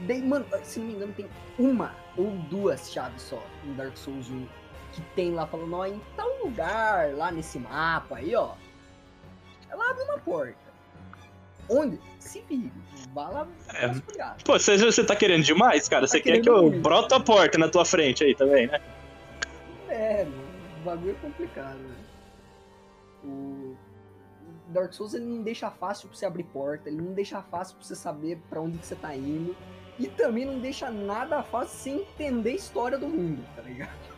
Daí, mano, se não me engano, tem uma ou duas chaves só em Dark Souls 1 que tem lá falando, ó, em tal lugar, lá nesse mapa aí, ó. Ela abre uma porta. Onde? Se vire. Vá lá É. Pô, você, você tá querendo demais, cara? Você quer que eu muito. broto a porta na tua frente aí também, né? É, mano, o bagulho é complicado, né? O Dark Souls ele não deixa fácil pra você abrir porta, ele não deixa fácil pra você saber pra onde que você tá indo. E também não deixa nada fácil você entender a história do mundo, tá ligado?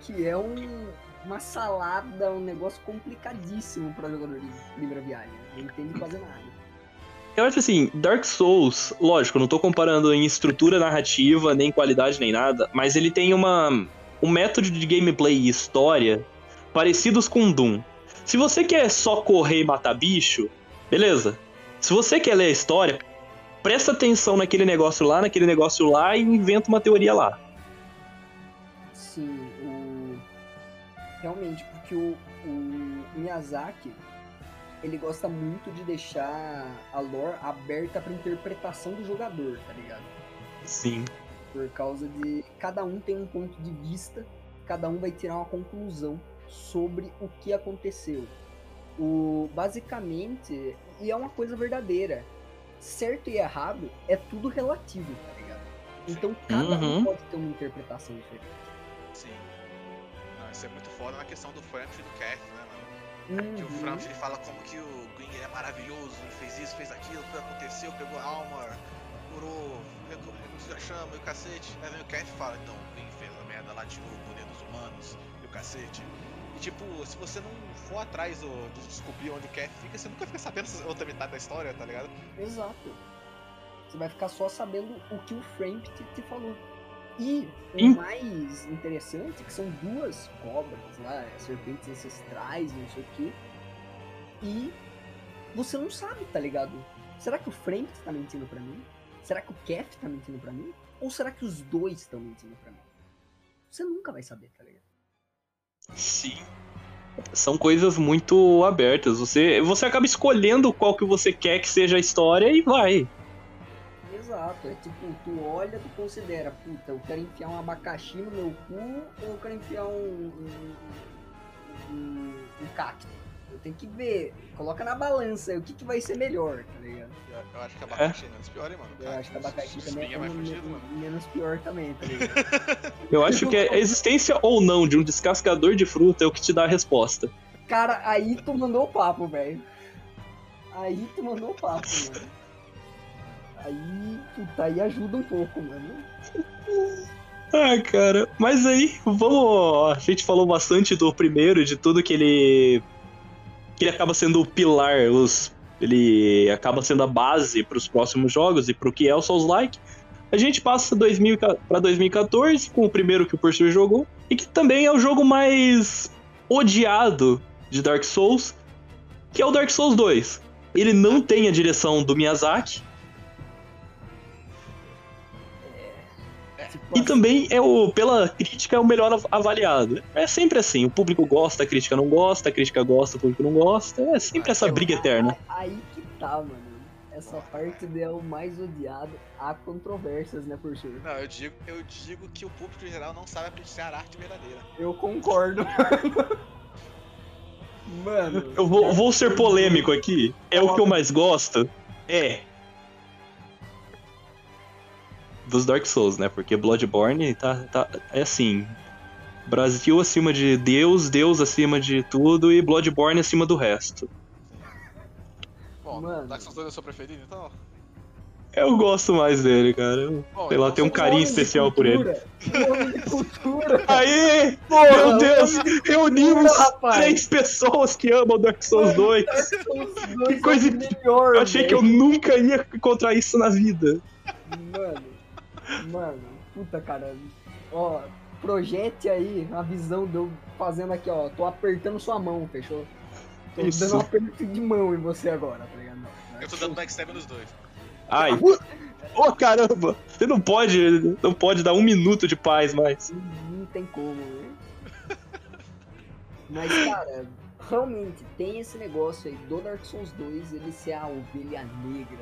Que é um, uma salada, um negócio complicadíssimo pra jogador de primeira viagem. Não entende quase nada. Eu acho assim, Dark Souls, lógico, não tô comparando em estrutura narrativa, nem qualidade, nem nada, mas ele tem uma um método de gameplay e história parecidos com Doom. Se você quer só correr e matar bicho, beleza. Se você quer ler a história, presta atenção naquele negócio lá, naquele negócio lá e inventa uma teoria lá. Sim, o... realmente, porque o, o Miyazaki ele gosta muito de deixar a lore aberta pra interpretação do jogador, tá ligado? Sim. Por causa de cada um tem um ponto de vista, cada um vai tirar uma conclusão sobre o que aconteceu. O, basicamente, e é uma coisa verdadeira, certo e errado é tudo relativo, tá ligado? Então cada um Uhum. pode ter uma interpretação diferente. Sim. Não, isso é muito foda na questão do Frampt e do Cat, né, mano? Que o Uhum. Frampt ele fala como que o Green é maravilhoso, ele fez isso, fez aquilo, tudo aconteceu, pegou a alma, curou, reduziu a chama e o cacete. Aí vem o Cat e fala, então o Green fez a merda lá, tirou o poder dos humanos e o cacete. E tipo, se você não for atrás do- de descobrir onde o Cat fica, você nunca fica sabendo essa outra metade da história, tá ligado? Exato. Você vai ficar só sabendo o que o Framp te, te falou. E o Em- mais interessante é que são duas cobras lá, serpentes ancestrais, não sei o quê. E você não sabe, tá ligado? Será que o Framp tá mentindo pra mim? Será que o Kef tá mentindo pra mim? Ou será que os dois estão mentindo pra mim? Você nunca vai saber, tá ligado? Sim. São coisas muito abertas. Você, você acaba escolhendo qual que você quer que seja a história e vai. Exato, é tipo, tu olha, tu considera, puta, eu quero enfiar um abacaxi no meu cu ou eu quero enfiar um, um, um, um cacto? Eu tenho que ver, coloca na balança, o que, que vai ser melhor, tá ligado? Eu, eu acho que abacaxi é menos pior, hein, mano? Eu acho que abacaxi também é mais men- fugido, mano. menos pior também, tá ligado? Eu acho que a existência ou não de um descascador de fruta é o que te dá a resposta. Cara, aí tu mandou o papo, velho. Aí tu mandou o papo, mano. Aí, puta, aí ajuda um pouco, mano. Ah, cara, mas aí, vamos. A gente falou bastante do primeiro, de tudo que ele. que ele acaba sendo o pilar, os, ele acaba sendo a base para os próximos jogos e pro que é o Souls-like. A gente passa 2000 para 2014 com o primeiro que o Percy jogou e que também é o jogo mais odiado de Dark Souls, que é o Dark Souls 2. Ele não tem a direção do Miyazaki E assim, também é o, pela crítica, é o melhor av- avaliado. É sempre assim, o público gosta, a crítica não gosta, a crítica gosta, o público não gosta. É sempre essa briga eterna. Aí que tá, mano. Essa parte dela o mais odiado. Há controvérsias, né, por ser. Não, eu digo, eu digo que o público em geral não sabe apreciar a arte verdadeira. Eu concordo. Mano. Eu vou, vou ser polêmico aqui. É o que eu mais gosto? É. Dos Dark Souls, né? Porque Bloodborne tá, tá. É assim. Brasil acima de Deus, Deus acima de tudo e Bloodborne acima do resto. Bom, Mano. Dark Souls 2 é o seu preferido, então? Eu gosto mais dele, cara. Eu- Bom, Sei lá, então tem um carinho especial por ele. cultura. Aê! Porra, Meu Deus! Reunimos três pessoas que amam Dark Souls 2. Dark Souls 2 Que coisa é melhor, Eu achei que eu nunca ia encontrar isso na vida. Mano, mano, puta cara. Ó, projete aí a visão de eu fazendo aqui, ó. Tô apertando sua mão, fechou? Tô Isso. dando um aperto de mão em você agora, tá ligado? Eu tô dando backstab nos dois. Ai. Ô caramba! Você não pode. Não pode dar um minuto de paz mais. Não tem como, né? Mas, cara, realmente tem esse negócio aí do Dark Souls 2 ele ser a ovelha negra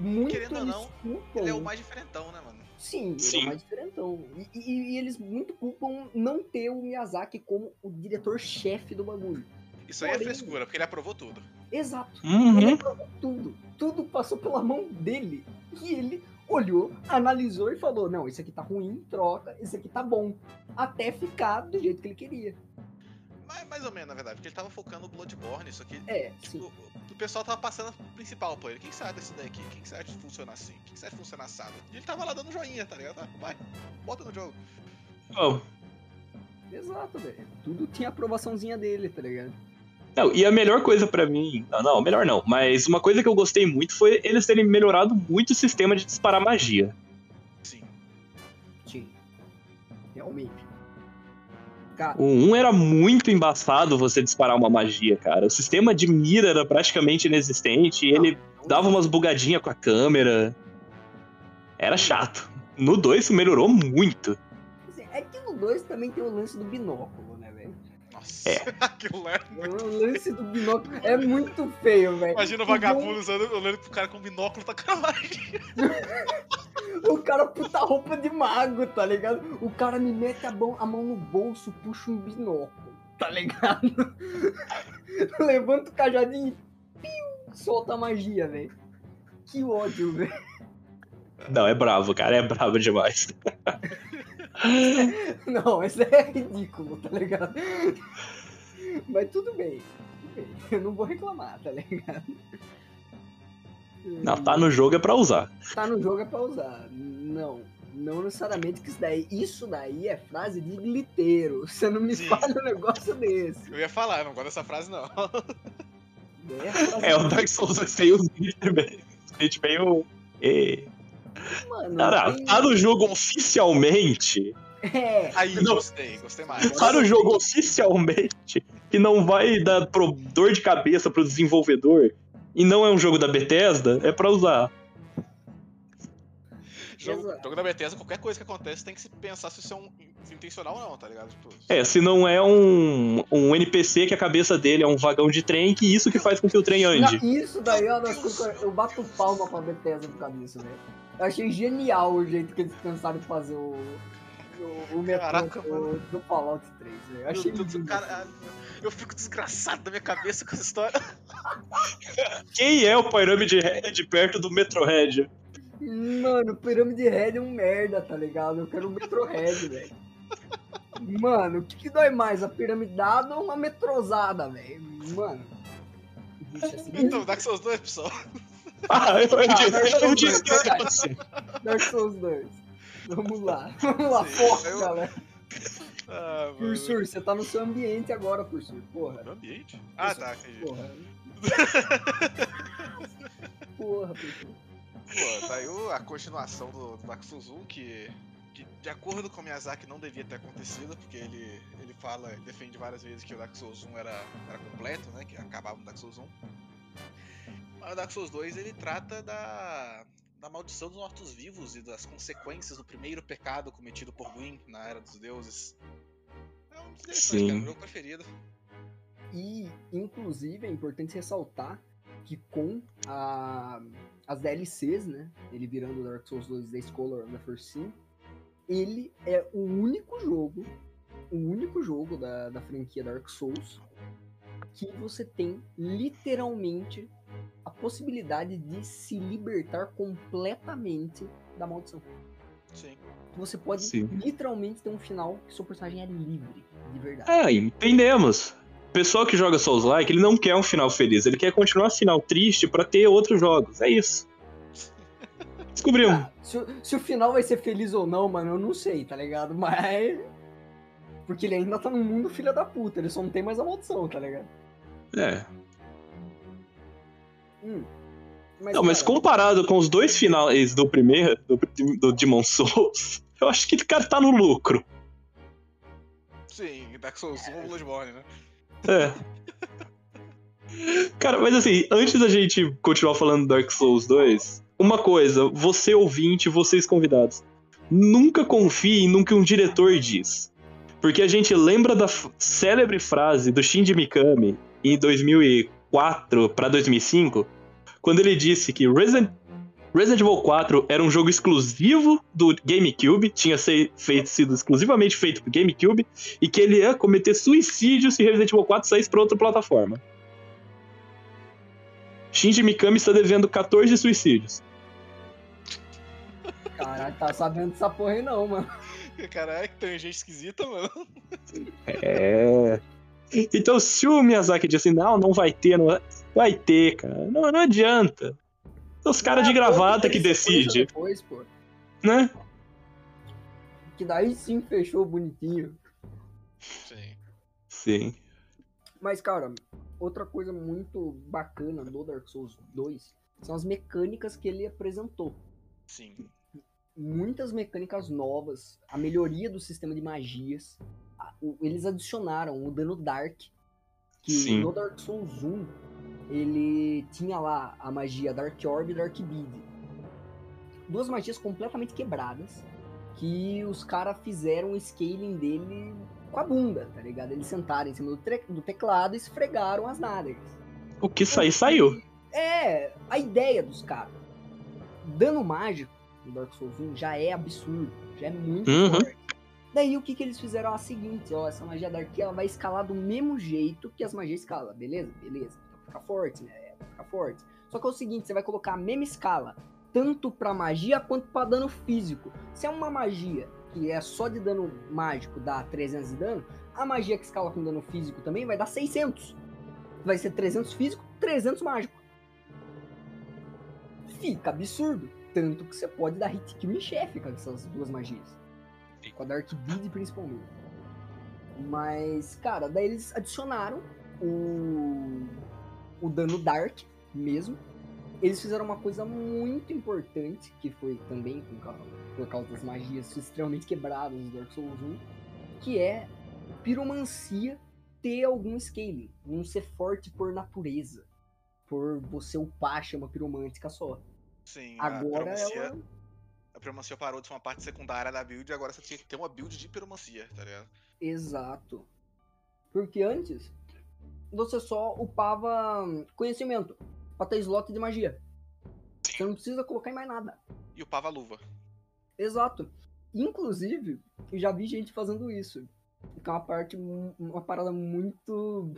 Muito Querendo ou eles não, culpam- Ele é o mais diferentão, né, mano? Sim, ele é o mais diferentão. E, e- e eles muito culpam não ter o Miyazaki como o diretor-chefe do bagulho. Isso aí é frescura, porque ele aprovou tudo. Exato. Ele Uhum. aprovou tudo. Tudo passou pela mão dele. E ele olhou, analisou e falou: não, esse aqui tá ruim, troca, esse aqui tá bom. Até ficar do jeito que ele queria. Mas, mais ou menos, na verdade, porque ele tava focando no Bloodborne, isso aqui. É, Tipo, sim. o pessoal tava passando pro principal pra ele. Quem sabe desse daqui? Quem sabe que funciona assim? Quem sabe que funciona assado? E ele tava lá dando joinha, tá ligado? Ah, Vai, bota no jogo. Bom, Exato, velho. Tudo tinha aprovaçãozinha dele, tá ligado? Não, e a melhor coisa pra mim. Não, não, melhor não. Mas uma coisa que eu gostei muito foi eles terem melhorado muito o sistema de disparar magia. Sim. Sim. Realmente. Cara, O 1 era muito embaçado você disparar uma magia, cara. O sistema de mira era praticamente inexistente e ele dava umas bugadinhas com a câmera. Era chato. No 2 isso melhorou muito. assim, é que no 2 também tem o lance do binóculo, né, velho? Nossa, É. aquilo é. O lance do binóculo é muito feio, velho. Imagina o vagabundo usando, olhando pro cara com binóculo tá magia. O cara puta roupa de mago, tá ligado? O cara me mete a mão, a mão no bolso, puxa um binóculo, tá ligado? Levanta o cajadinho e piu, solta a magia, velho. Que ódio, velho. Não, é bravo, cara. É bravo demais. Não, isso é ridículo, tá ligado? Mas tudo bem. Tudo bem. Eu não vou reclamar, tá ligado? Não, tá no jogo é pra usar. Tá no jogo é pra usar. Não. Não necessariamente que isso daí. Isso daí é frase de gliteiro. Você não me Sim. fala um negócio desse. Eu ia falar, eu não gosto dessa frase, não. É, frase É, o Dark Souls 2 tem os glitter meio. É. Mano, Cara, tem- tá no jogo oficialmente. É. Aí, Não. gostei, gostei mais. Tá no jogo oficialmente. Que não vai dar pro- dor de cabeça pro desenvolvedor. E não é um jogo da Bethesda, é pra usar. Jogo, jogo da Bethesda, qualquer coisa que acontece tem que se pensar se isso é um intencional ou não, tá ligado? Tipo, É, se não é um, um NPC que a cabeça dele é um vagão de trem, que isso que faz com que o trem ande. Não, isso daí é uma das coisas que eu- eu bato palma pra Bethesda por causa disso, velho. Eu achei genial o jeito que eles pensaram em fazer o. O, o metrô do, do Fallout 3, velho. Achei Deus, lindo. caralho, eu fico desgraçado da minha cabeça com essa história. Quem é o Pyramid Head perto do Metrohead? Mano, Pirâmide Red é um merda, tá ligado? Eu quero um Metro Red, velho. Mano, o que, que dói mais? A piramidada ou uma metrosada, velho? Mano. Deixa assim. Então, Dark Souls 2, pessoal. Ah, eu, eu, Ah, disse- Dark eu Souls disse que dois, verdade. acontecer. Dark Souls 2. Vamos lá. Vamos lá, Sim, força, eu- galera. Ah. Pursur, você tá no seu ambiente agora, Pursur. Porra. No ambiente? Ah, tá, entendi. Porra. Porra, Pursur. Pô, tá aí a continuação do, do Dark Souls 1, que, que de acordo com o Miyazaki não devia ter acontecido, porque ele, ele fala, ele defende várias vezes que o Dark Souls 1 era, era completo, né? Que acabava no Dark Souls 1. Mas o Dark Souls 2 ele trata da, da maldição dos mortos-vivos e das consequências do primeiro pecado cometido por Gwyn na Era dos Deuses. É um dos diretores, Sim. cara, meu jogo preferido. E, inclusive, é importante ressaltar que com a- as DLCs, né? Ele virando Dark Souls 2 The Scholar of the First Sin, ele é o único jogo, o único jogo da, da franquia Dark Souls que você tem literalmente possibilidade de se libertar completamente da maldição. Sim. Você pode Sim. literalmente ter um final que seu personagem é livre, de verdade. É, entendemos. O pessoal que joga Souls-like, ele não quer um final feliz, ele quer continuar um final triste pra ter outros jogos. É isso. Descobrimos. Ah, se, o- se o final vai ser feliz ou não, mano, eu não sei, tá ligado? Mas. Porque ele ainda tá num mundo filha da puta, ele só não tem mais a maldição, tá ligado? É. Hum. Mas, Não, mas cara, comparado com os dois finais do primeiro, do, do Demon Souls, eu acho que o cara tá no lucro. Sim, Dark Souls 1 ou Bloodborne, né? É. Cara, mas assim, antes da gente continuar falando do Dark Souls 2, uma coisa, você ouvinte, vocês convidados, nunca confiem no que um diretor diz. Porque a gente lembra da célebre frase do Shinji Mikami em 2004 pra 2005, quando ele disse que Resident, Resident Evil 4 era um jogo exclusivo do GameCube, tinha se- feito- sido exclusivamente feito pro GameCube, e que ele ia cometer suicídio se Resident Evil 4 saísse pra outra plataforma. Shinji Mikami está devendo 14 suicídios. Caralho, tá sabendo dessa porra aí não, mano. Caralho, que tem gente esquisita, mano. É. Então, se o Miyazaki diz assim, não, não vai ter, não vai, vai ter, cara. Não, não adianta. São os caras de Ah, gravata pô, que tem sequência decide, Depois, pô. né? Que daí sim fechou bonitinho. Sim. Sim. Mas, cara, outra coisa muito bacana do Dark Souls 2 são as mecânicas que ele apresentou. Sim. muitas mecânicas novas, a melhoria do sistema de magias. Eles adicionaram o dano Dark, que Sim. no Dark Souls 1 ele tinha lá a magia Dark Orb e Dark Bead. Duas magias completamente quebradas, que os caras fizeram o scaling dele com a bunda, tá ligado? Eles sentaram em cima do, do teclado e esfregaram as nádegas. O que sair, saiu. É, a ideia dos caras. Dano mágico, no Dark Souls 1 já é absurdo, já é muito Uhum. forte. Daí o que, que eles fizeram? É o seguinte, ó, essa magia Dark ela vai escalar do mesmo jeito que as magias escalam, beleza? Beleza. Então fica forte, né? Ficar forte. Só que é o seguinte, você vai colocar a mesma escala, tanto pra magia quanto pra dano físico. Se é uma magia que é só de dano mágico, dá 300 de dano, a magia que escala com dano físico também vai dar 600. Vai ser 300 físico, 300 mágico. Fica absurdo. Tanto que você pode dar hit kill em chefe com essas duas magias. Com a Dark Bead principalmente. Mas, cara, daí eles adicionaram o, o dano Dark mesmo. Eles fizeram uma coisa muito importante, que foi também por causa, por causa das magias extremamente quebradas do Dark Souls 1, que é piromancia ter algum scaling, não ser forte por natureza, por você upar chama piromântica só. Sim, Agora a pyromancia, ela. A pyromancia parou de ser uma parte secundária da build e agora você tinha que ter uma build de pyromancia, tá ligado? Exato. Porque antes, você só upava conhecimento pra ter slot de magia. Você não precisa colocar em mais nada. E upava a luva. Exato. Inclusive, eu já vi gente fazendo isso. Que é uma parte, uma parada muito.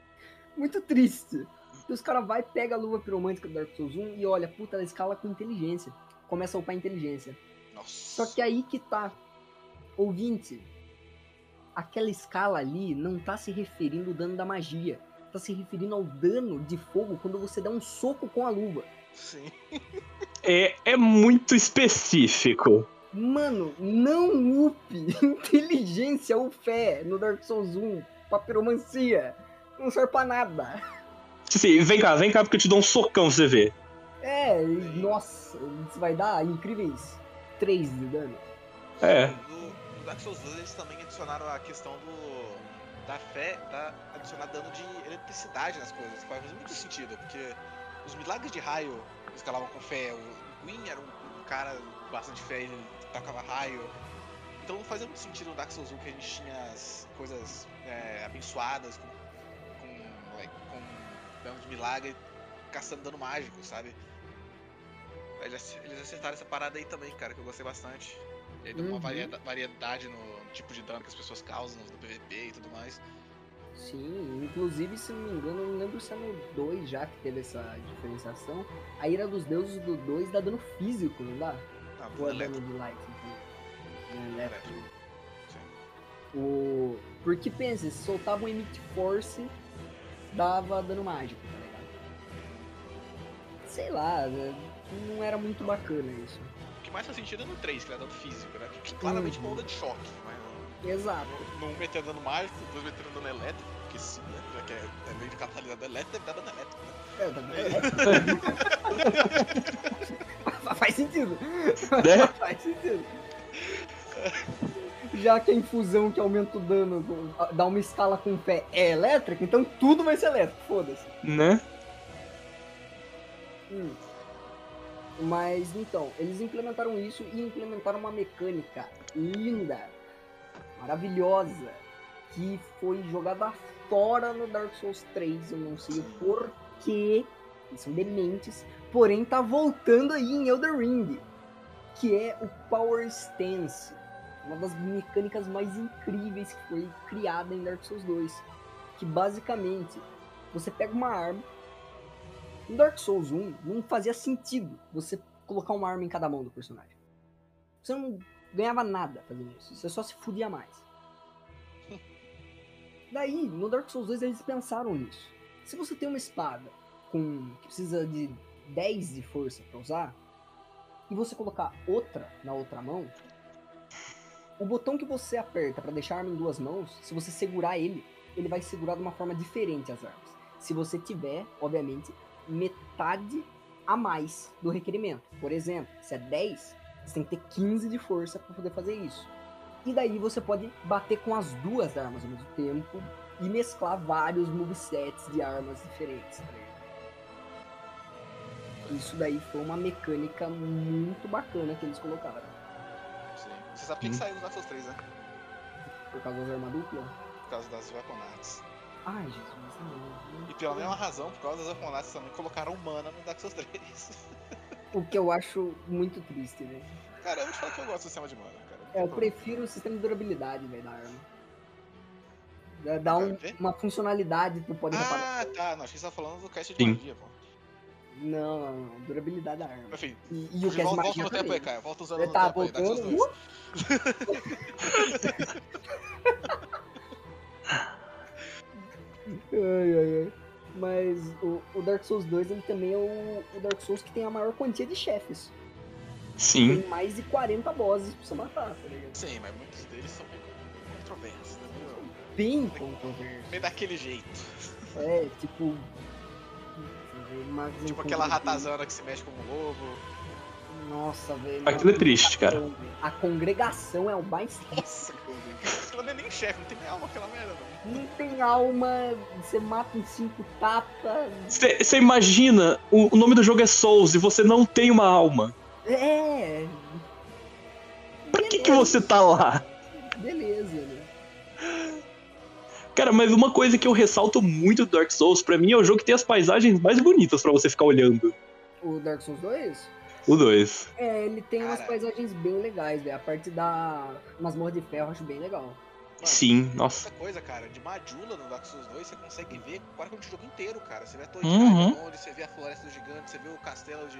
muito triste. E os caras vai, pega a luva piromântica do Dark Souls 1 e olha, puta, ela escala com inteligência. Começa a upar inteligência. Nossa. Só que aí que tá. Ouvinte, aquela escala ali não tá se referindo ao dano da magia. Tá se referindo ao dano de fogo quando você dá um soco com a luva. Sim. É, é muito específico. Mano, não upe inteligência ou fé no Dark Souls 1 pra piromancia. Não serve pra nada. Sim, vem cá, vem cá, porque eu te dou um socão pra você ver. É, nossa, isso vai dar incríveis 3 de dano. É. No, no Dark Souls 2 eles também adicionaram a questão do. da fé, da adicionar dano de eletricidade nas coisas. Faz muito sentido, porque os milagres de raio escalavam com fé. O Gwyn era um, um cara bastante fé, ele tocava raio. Então não fazia muito sentido no Dark Souls 1 que a gente tinha as coisas é, abençoadas com, com, like, com dano de milagre caçando dano mágico, sabe? Eles eles acertaram essa parada aí também, cara, que eu gostei bastante. E aí deu uma Uhum. varieda- variedade no tipo de dano que as pessoas causam no PVP e tudo mais. Sim, inclusive, se não me engano, eu não lembro se é no 2 já que teve essa diferenciação. A Ira dos Deuses do 2 dá dano físico, não dá? Ah, Ou é dano de light? É elétrico. O... Porque pensa, se soltava um Emit Force, dava dano mágico, tá ligado? Sei lá, né? Não era muito bacana isso. O que mais faz sentido é no 3, que era dano físico, né? Que claramente Uhum. uma onda de choque, mas Exato. no 1 metendo dano mágico, no 2 metendo dano elétrico, porque sim, né? Já que é, é meio de catalisado elétrico, deve dar dano elétrico, né? É, tá- Faz sentido. Né? Faz sentido. Já que a infusão que aumenta o dano dá uma escala com pé é elétrica, então tudo vai ser elétrico, foda-se. Né? Hum. Mas então, eles implementaram isso e implementaram uma mecânica linda, maravilhosa, que foi jogada fora no Dark Souls 3. Eu não sei o porquê, eles são dementes, porém tá voltando aí em Elder Ring, que é o Power Stance, uma das mecânicas mais incríveis que foi criada em Dark Souls 2. Que basicamente você pega uma arma no Dark Souls 1, não fazia sentido você colocar uma arma em cada mão do personagem. Você não ganhava nada fazendo isso. Você só se fudia mais. Daí, no Dark Souls 2, eles pensaram nisso. Se você tem uma espada com que precisa de 10 de força pra usar, e você colocar outra na outra mão, o botão que você aperta pra deixar a arma em duas mãos, se você segurar ele, ele vai segurar de uma forma diferente as armas. Se você tiver, obviamente, metade a mais do requerimento. Por exemplo, se é 10, você tem que ter 15 de força para poder fazer isso. E daí você pode bater com as duas armas ao mesmo tempo e mesclar vários movesets de armas diferentes. tá? Isso daí foi uma mecânica muito bacana que eles colocaram. Sim. Você sabe por que, Hum. saiu Dark Souls 3, né? Por causa das armas duplas. Por causa das Weapon Arts. Ai, Jesus, não. E pela mesma razão, por causa das Weapon Arts também colocaram mana no Dark Souls 3. O que eu acho muito triste, velho. Cara, eu te falar que eu gosto do sistema de mana, cara. É, eu prefiro o sistema de durabilidade, velho, da arma. Dá- um- uma funcionalidade pro poder reparar. Ah, tá. Não, achei que você tava falando do cast de Sim. magia, pô. Não, não, não. Durabilidade da arma. Enfim, E, e o que é volta, volta magia no tempo aí, cara. Volta usando Ele no tá tempo aí, Dark Souls voltando. 2. Ai, ai, ai. Mas o, o Dark Souls 2 ele também é o, o Dark Souls que tem a maior quantia de chefes. Sim. Tem mais de 40 bosses pra você matar, tá ligado? Sim, mas muitos deles são meio controversos, né? Bem controverso. Meio daquele jeito. É, tipo. ver, Tipo aquela ratazana que se mexe como um lobo. Nossa, velho. Aquilo é triste, cara. A congregação é o mais triste. Nossa. Aquilo não é nem chefe, não tem nem alma aquela merda, velho. Não tem alma, você mata em cinco tapas. Você imagina, o, o nome do jogo é Souls e você não tem uma alma. É. Pra que, que você tá lá? Beleza, né? Cara, mas uma coisa que eu ressalto muito do Dark Souls, pra mim, é o jogo que tem as paisagens mais bonitas pra você ficar olhando. O Dark Souls 2? O 2. É, ele tem umas Cara. paisagens bem legais, velho. A parte da masmorra de ferro eu acho bem legal. Mano, Sim, nossa. Essa coisa, cara, de Majula no Dark Souls 2, você consegue ver praticamente o jogo inteiro, cara. Você vê a torre Uhum. de Dragonlord, você vê a floresta do gigante, você vê o castelo de.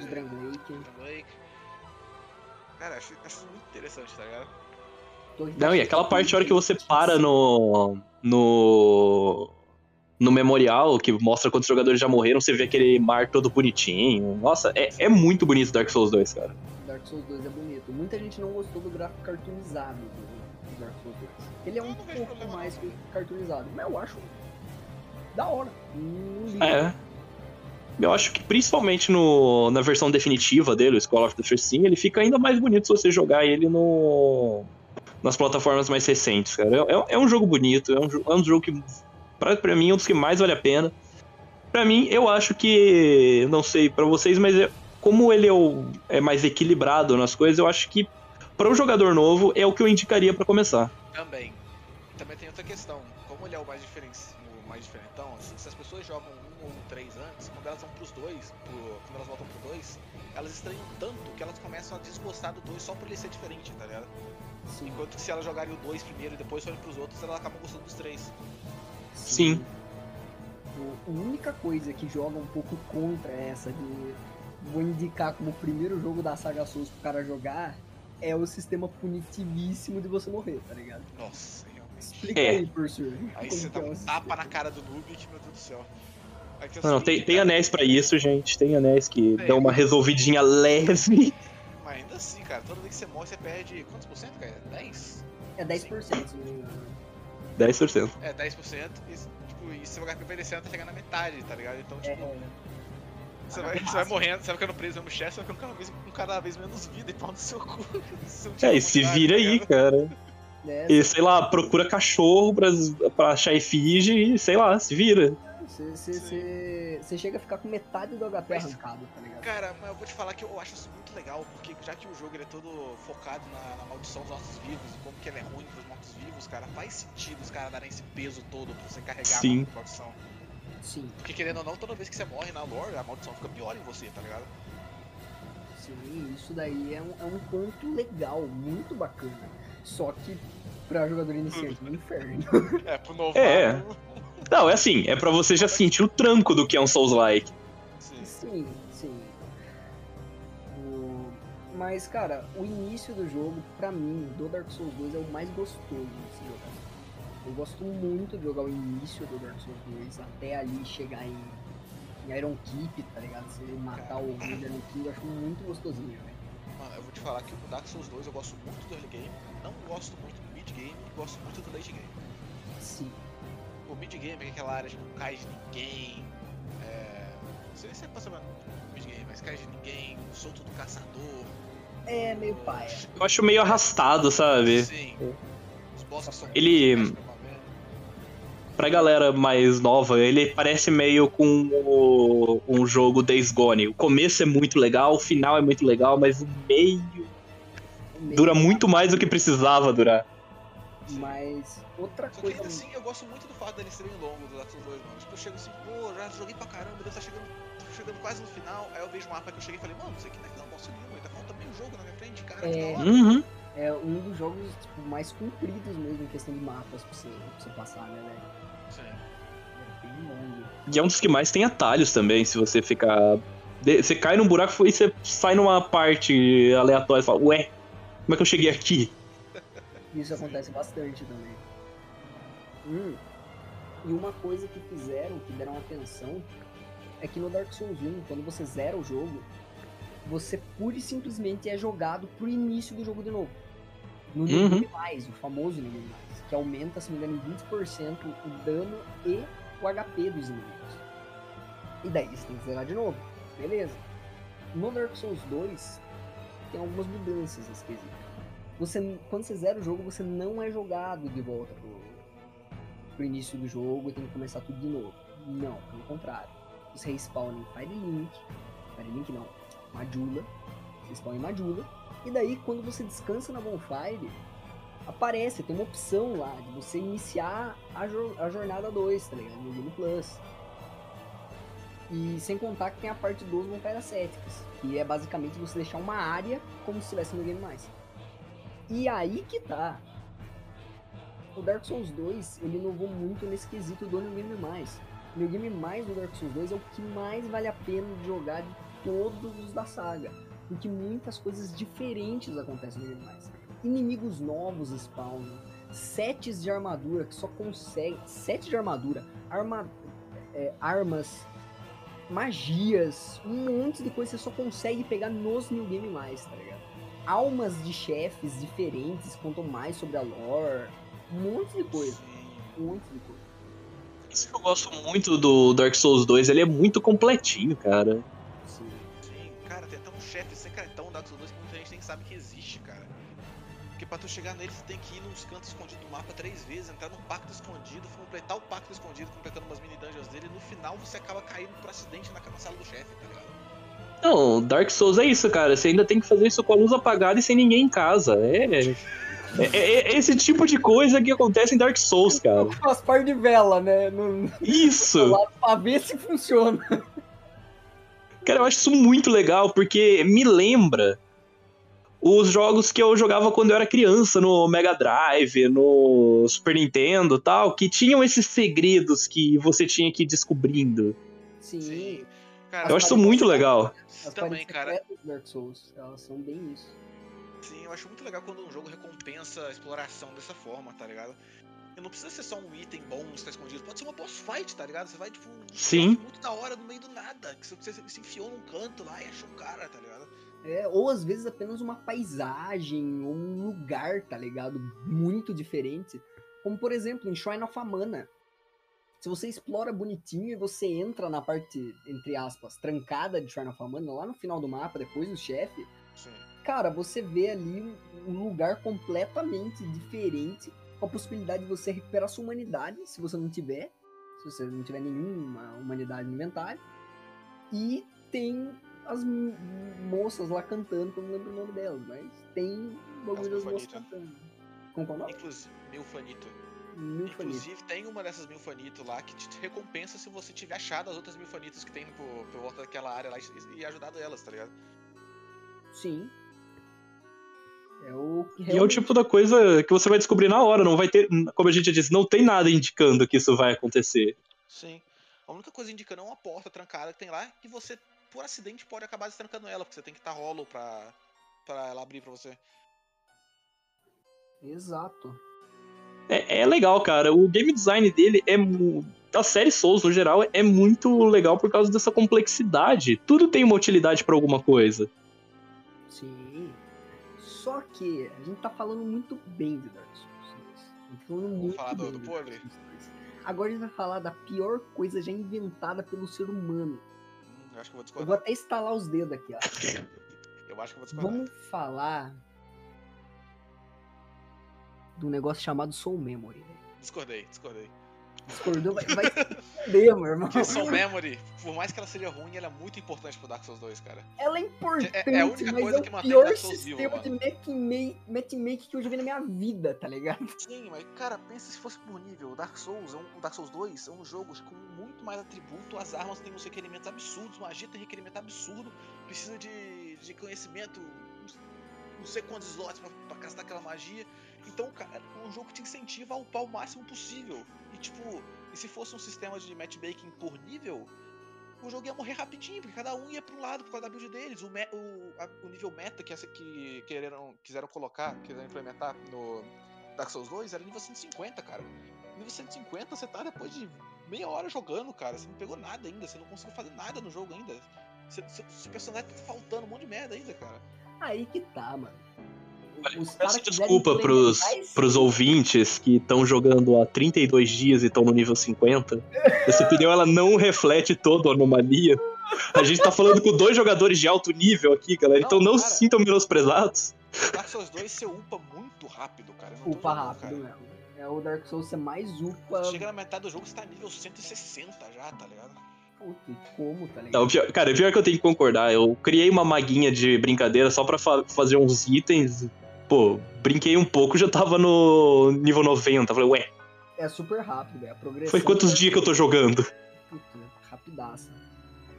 De Drangleic. Dragon Lake. Cara, acho, acho isso muito interessante, tá ligado? Não, e de- aquela parte a hora que você para no. no. no memorial, que mostra quantos jogadores já morreram, você vê aquele mar todo bonitinho. Nossa, é, é muito bonito Dark Souls 2, cara. Dark Souls 2 é bonito. Muita gente não gostou do gráfico cartoonizado do, Dark Souls 2. Ele é um pouco mais cartoonizado, mas eu acho da hora. É. Eu acho que principalmente no, na versão definitiva dele, o School of the First Sin, ele fica ainda mais bonito se você jogar ele no nas plataformas mais recentes, cara. É, é um jogo bonito, é um, é um jogo que, pra, pra mim, é um dos que mais vale a pena. Pra mim, eu acho que, não sei pra vocês, mas é- como ele é, o- é mais equilibrado nas coisas, eu acho que pra um jogador novo é o que eu indicaria pra começar. Também. Também tem outra questão. Como ele é o mais, diferen... o mais diferentão, assim, se as pessoas jogam um ou um três antes, quando elas vão pros dois, pro... quando elas voltam pro dois, elas estranham tanto que elas começam a desgostar do dois só por ele ser diferente, tá ligado? Sim. Enquanto que se elas jogarem o dois primeiro e depois forem pros outros, elas acabam gostando dos três. Sim. O- A única coisa que joga um pouco contra essa de vou indicar como o primeiro jogo da saga Souls pro cara jogar é o sistema punitivíssimo de você morrer, tá ligado? Nossa, realmente. Explica É. aí, professor. Aí você dá é um sistema. tapa na cara do noob que, meu Deus do céu. É Não, não, tem, tem anéis pra isso, gente. Tem anéis que É. dão uma resolvidinha leve. Mas ainda assim, cara, toda vez que você morre, você perde quantos por cento, cara? 10? É 10%, se não me engano. 10%. É, 10%. E, tipo, e seu HP vai descendo até chegar na metade, tá ligado? Então, tipo, É, você, vai, você vai morrendo, você vai ficando preso no chefe, você vai ficando cada vez, com cada vez menos vida e pau no seu cu. Tinha É, e se vontade, vira aí, ligado? cara. né? E, sei lá, procura cachorro pra, pra achar efígie e, sei lá, se vira. Você, chega a ficar com metade do HP arrancado, tá ligado? Cara, mas eu vou te falar que eu acho isso muito legal, porque já que o jogo ele é todo focado na, na maldição dos mortos-vivos e como que ele é ruim pros mortos-vivos, cara, faz sentido os caras darem esse peso todo pra você carregar Sim. a maldição. Sim, Porque querendo ou não, toda vez que você morre na lore, a maldição fica pior em você, tá ligado? sim, isso daí é um, é um ponto legal, muito bacana. Só que pra jogador iniciante é um inferno. É, pro novato. É. Não, é assim, é pra você já sentir o tranco do que é um Souls-like. Sim. Sim, sim. O- Mas, cara, o início do jogo, pra mim, do Dark Souls 2 é o mais gostoso de se jogar. Eu gosto muito de jogar o início do Dark Souls 2 até ali chegar em, em Iron Keep, tá ligado? Você matar o de Iron King, eu acho muito gostosinho, velho. Mano, eu vou te falar que o Dark Souls 2 eu gosto muito do early game, não gosto muito do mid game e gosto muito do late game. Sim. O mid game é aquela área que não cai de ninguém. É. Não sei se você passa mid game, mas cai de ninguém, solto do caçador. É meio paia. Eu acho meio arrastado, sabe? Sim. Os bosses são Ele- pra galera mais nova, ele parece meio com o- um jogo Days Gone. O começo é muito legal, o final é muito legal, mas o meio O meio- dura muito mais do que precisava durar. Mas outra Só que coisa. ainda assim, eu gosto muito do fato deles serem longos do Dark Souls 2, mano. Tipo, eu chego assim, pô, já joguei pra caramba, Deus tá chegando, tô chegando quase no final. Aí eu vejo um mapa que eu cheguei e falei, mano, isso aqui não é final bosta nenhuma, tá faltando meio jogo na minha frente, cara, que É. da hora. Uhum. É um dos jogos tipo, mais compridos mesmo em questão de mapas pra você, pra você passar, né, velho? Sim. É. E é um dos que mais tem atalhos também, se você ficar. Você cai num buraco e você sai numa parte aleatória e fala, ué, como é que eu cheguei aqui? Isso acontece bastante também. Hum. E uma coisa que fizeram, que deram atenção, é que no Dark Souls 1, quando você zera o jogo, você pura e simplesmente é jogado pro início do jogo de novo. No Uhum. New Mais, o famoso New Mais, que aumenta, se não me engano, em 20% o dano e o HP dos inimigos. E daí você tem que zerar de novo. Beleza. No Dark Souls 2, tem algumas mudanças nesse quesito você, quando você zera o jogo, você não é jogado de volta pro, pro início do jogo e tem que começar tudo de novo. Não, pelo contrário. Você respawna em Firelink, Firelink não, Majula, você spawna em Majula, e daí quando você descansa na Bonfire, aparece, tem uma opção lá de você iniciar a, jo- a jornada 2, tá ligado? No Game Plus. E sem contar que tem a parte dos Bonfire Ascéticas, que é basicamente você deixar uma área como se estivesse no Game Mais. E aí que tá. O Dark Souls 2, ele inovou muito nesse quesito do New Game Mais. New Game Mais do Dark Souls 2 é o que mais vale a pena de jogar de todos os da saga. Porque muitas coisas diferentes acontecem no Game Mais. Inimigos novos spawnam. Sets de armadura que só consegue. Sete de armadura. Arma, é, armas. Magias. Um monte de coisa que você só consegue pegar nos New Game Mais, tá ligado? almas de chefes diferentes contam mais sobre a lore, um monte de coisa, Sim. um monte de coisa. Isso que eu gosto muito do Dark Souls 2, ele é muito completinho, cara. Sim. Sim, cara, tem até um chefe secretão Dark Souls 2 que muita gente nem sabe que existe, pra tu chegar nele, você tem que ir nos cantos escondidos do mapa três vezes, entrar num pacto escondido, completar o pacto escondido, completando umas mini dungeons dele, e no final você acaba caindo por acidente na, na sala do chefe, tá ligado? Não, Dark Souls é isso, cara. Você ainda tem que fazer isso com a luz apagada e sem ninguém em casa. É, é, é- é esse tipo de coisa que acontece em Dark Souls, cara. Com as par de vela, né? No, Isso! pra ver se funciona. Cara, eu acho isso muito legal, porque me lembra os jogos que eu jogava quando eu era criança, no Mega Drive, no Super Nintendo tal, que tinham esses segredos que você tinha que ir descobrindo. Sim. Cara, Eu acho isso muito legal. As também, cara. Dark Souls, elas são bem isso. Sim, eu acho muito legal quando um jogo recompensa a exploração dessa forma, tá ligado? E não precisa ser só um item bom que está escondido, pode ser uma boss fight, tá ligado? Você vai, tipo, um Sim. muito da hora no meio do nada, que você, você se enfiou num canto lá e achou um cara, tá ligado? É, ou às vezes apenas uma paisagem, ou um lugar, tá ligado? Muito diferente. Como por exemplo, em Shrine of Amana. Se você explora bonitinho e você entra na parte, entre aspas, trancada de Shrine of Amana, lá no final do mapa, depois do chefe, cara, você vê ali um- um lugar completamente diferente, com a possibilidade de você recuperar sua humanidade, se você não tiver, se você não tiver nenhuma humanidade no inventário. E tem as moças lá cantando, que eu não lembro o nome delas, mas tem o bagulho das moças cantando. É o nome? Inclusive, Milfanito. Milfanito. Inclusive, tem uma dessas Milfanito lá que te recompensa se você tiver achado as outras Milfanitos que tem por, por volta daquela área lá e, e ajudado elas, tá ligado? Sim. É o que E é o realmente- tipo da coisa que você vai descobrir na hora, não vai ter, como a gente já disse, não tem nada indicando que isso vai acontecer. Sim. A única coisa indicando é uma porta trancada que tem lá que você, por acidente, pode acabar destrancando ela, porque você tem que estar rolo pra, pra ela abrir pra você. Exato. É, é legal, cara. O game design dele é. Da série Souls, no geral, é muito legal por causa dessa complexidade. Tudo tem uma utilidade pra alguma coisa. Sim. Só que a gente tá falando muito bem de Dark Souls. né? A tá falando muito falar do- bem do podre? Dark Souls 2. Agora a gente vai falar da pior coisa já inventada pelo ser humano. Eu acho que eu vou Eu discordar. vou até estalar os dedos aqui, ó. Eu acho que eu vou discordar. Vamos falar do negócio chamado Soul Memory. Discordei, discordei. Discordou, vai, vai fuder, meu irmão. Porque Soul Memory, por mais que ela seja ruim, ela é muito importante pro Dark Souls 2, cara. Ela é importante, É- é a única coisa é que o mantém pior Dark Souls vivo, sistema de matchmake que eu já vi na minha vida, tá ligado? Sim, mas cara, pensa se fosse por nível. O Dark Souls, é um, o Dark Souls 2 é um jogo com muito mais atributo, as armas têm uns requerimentos absurdos, magia tem requerimento absurdo, precisa de, de conhecimento, não sei quantos slots pra, pra castar aquela magia. Então, cara, é um jogo que te incentiva a upar o máximo possível. E tipo, e se fosse um sistema de matchmaking por nível, o jogo ia morrer rapidinho, porque cada um ia pra um lado por causa da build deles. O, me- o, a- o nível meta que, essa- que quereram, quiseram colocar, quiseram implementar no Dark Souls 2 era nível 150, cara. Nível 150 você tá depois de meia hora jogando, cara. Você não pegou nada ainda, você não conseguiu fazer nada no jogo ainda. Seu seu personagem tá faltando um monte de merda ainda, cara. Aí que tá, mano. Os Peço caras desculpa pros, pros ouvintes que estão jogando há 32 dias e estão no nível 50. Essa opinião ela não reflete toda a anomalia. A gente tá falando com dois jogadores de alto nível aqui, galera, então não Não, se cara. sintam menosprezados. Dark Souls 2 você upa muito rápido, cara. Não Upa zoando, rápido cara. mesmo. É o Dark Souls ser mais upa. Chega na metade do jogo, você tá nível 160 já, tá ligado? Puta, como, tá ligado? Não, pior- cara, pior que eu tenho que concordar. Eu criei uma maguinha de brincadeira só pra fa- fazer uns itens. Pô, brinquei um pouco, já tava no nível 90. Falei, ué, É super rápido, velho. A progressão. foi quantos é- dias que eu tô jogando? Puta, rapidaça.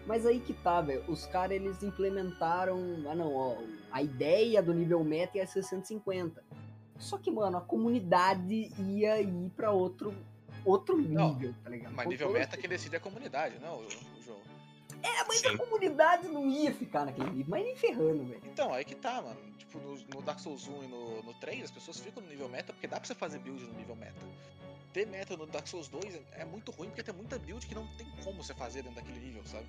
Mas aí que tá, velho. Os caras eles implementaram. Ah, não, ó. A ideia do nível meta ia ser 150. Só que, mano, a comunidade ia ir pra outro, outro Não, nível, tá ligado? Mas Com nível meta quem decide é a comunidade, não jogo. É, mas Sim. a comunidade não ia ficar naquele nível. Mas nem ferrando, velho. Então, aí que tá, mano. Tipo, no, no Dark Souls 1 e no, no 3, as pessoas ficam no nível meta porque dá pra você fazer build no nível meta. Ter meta no Dark Souls 2 é, é muito ruim porque tem muita build que não tem como você fazer dentro daquele nível, sabe?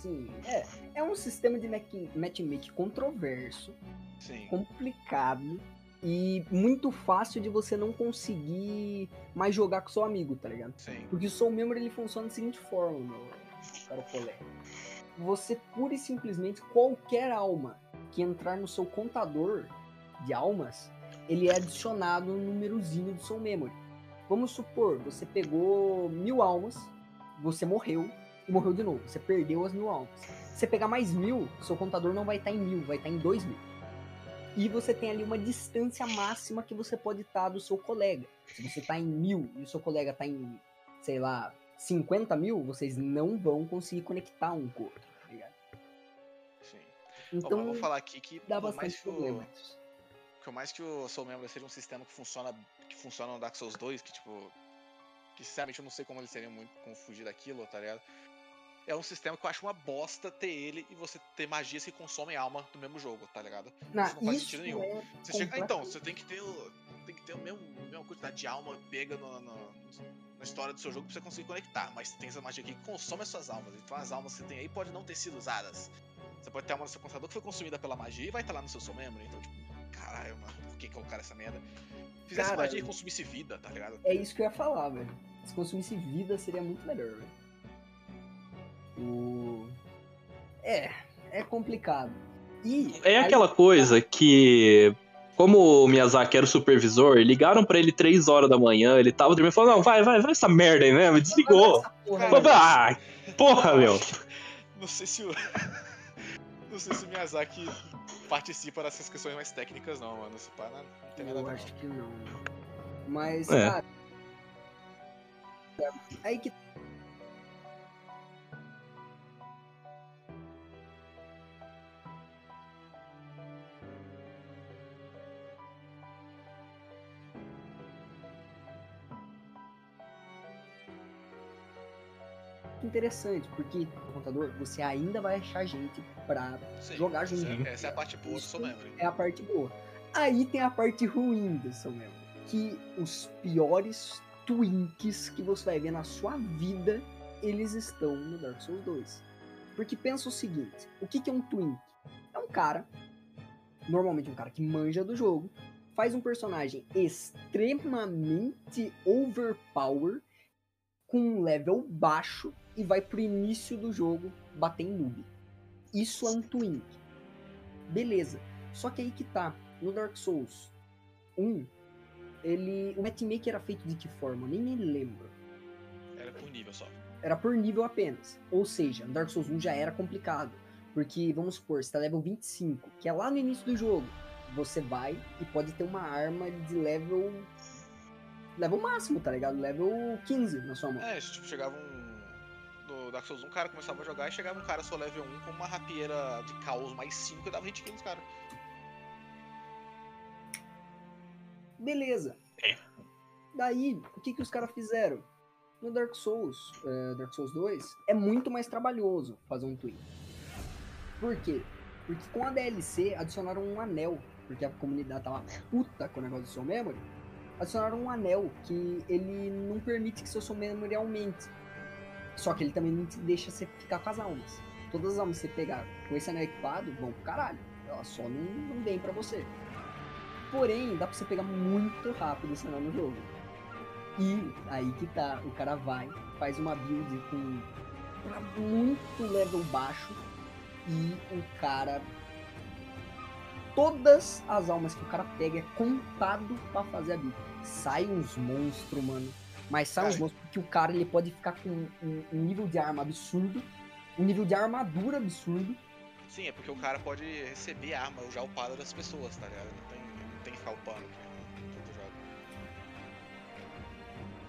Sim, é. É um sistema de match- matchmaking controverso, Sim. complicado e muito fácil de você não conseguir mais jogar com seu amigo, tá ligado? Sim. Porque o Soul Memory ele funciona da seguinte forma, meu caro colega. Você pura e simplesmente qualquer alma que entrar no seu contador de almas, ele é adicionado no númerozinho do Soul Memory. Vamos supor, você pegou mil almas, você morreu e morreu de novo. Você perdeu as mil almas. Se você pegar mais mil, seu contador não vai estar em mil, vai estar em dois mil. E você tem ali uma distância máxima que você pode estar do seu colega. Se você tá em mil e o seu colega tá em, sei lá, 50 mil, vocês não vão conseguir conectar um com o outro, tá ligado? Sim. Então, Então, vou falar aqui que dá bastante que o, problema. por mais que o Soul Memory seja um sistema que funciona, que funciona no Dark Souls 2, que tipo. Que sinceramente eu não sei como eles seriam muito como fugir daquilo, tá ligado? É um sistema que eu acho uma bosta ter ele e você ter magias que consomem alma do mesmo jogo, tá ligado? Não, isso não faz isso sentido nenhum. é Você chega, ah, então, você tem que ter o. Tem que ter o mesmo, a mesma quantidade de alma pega no- no- na história do seu jogo pra você conseguir conectar. Mas tem essa magia aqui que consome as suas almas. Então as almas que você tem aí podem não ter sido usadas. Você pode ter uma no seu computador que foi consumida pela magia e vai estar lá no seu soul memory. Então, tipo, caralho, mano, por que colocaram essa merda? Fizesse Cara, magia e consumisse vida, tá ligado? É isso que eu ia falar, velho. Se consumisse vida, seria muito melhor, velho. O... É, é complicado. E É aí- aquela coisa que, como o Miyazaki era o supervisor, ligaram pra ele 3 horas da manhã, ele tava dormindo e falou: Não, vai, vai, vai essa merda aí mesmo, desligou. Porra, velho. Ah, porra, meu. Não sei se o. não sei se o Miyazaki participa dessas questões mais técnicas, não, mano. Se pá, não, não tem nada a Eu ver. acho que não. Mas, É. cara. Aí que. Interessante, porque no computador você ainda vai achar gente pra Sim, jogar essa junto. é- Essa é a parte boa do Soul Memory. é a parte boa. Aí tem a parte ruim dessa mesmo. Que os piores twinks que você vai ver na sua vida, eles estão no Dark Souls 2. Porque pensa o seguinte, o que, que é um twink? É um cara, normalmente um cara que manja do jogo, faz um personagem extremamente overpower, com um level baixo, e vai pro início do jogo bater em noob. Isso é um twink. Beleza. Só que aí que tá. No Dark Souls 1, ele. O matchmaker era feito de que forma? Eu Nem me lembro. Era por nível só. Era por nível apenas. Ou seja, no Dark Souls 1 já era complicado. Porque, vamos supor, você tá level 25, que é lá no início do jogo. Você vai e pode ter uma arma de level. Level máximo, tá ligado? Level 15 na sua mão. É, tipo, chegava um. No Dark Souls 1, um cara começava a jogar e chegava um cara só level 1 com uma rapieira de caos mais 5 e dava hit kill nos caras. Beleza. É. Daí, o que, que os caras fizeram? No Dark Souls, eh, Dark Souls 2, é muito mais trabalhoso fazer um twin. Por quê? Porque com a DLC adicionaram um anel, porque a comunidade tava puta com o negócio do Soul Memory. Adicionaram um anel que ele não permite que seu Soul Memory aumente. Só que ele também não te deixa você ficar com as almas. Todas as almas que você pegar com esse anel equipado vão pro caralho. Elas só não, não vêm pra você. Porém, dá pra você pegar muito rápido esse anel no jogo. E aí que tá, o cara vai, faz uma build com muito level baixo e o cara. Todas as almas que o cara pega é contado pra fazer a build. Sai uns monstros, mano. Mas sai uns Cara. monstros porque o cara ele pode ficar com um, um nível de arma absurdo, um nível de armadura absurdo. Sim, é porque o cara pode receber arma já upada das pessoas, tá ligado? Não tem, não tem que ficar upando que nem todo jogo.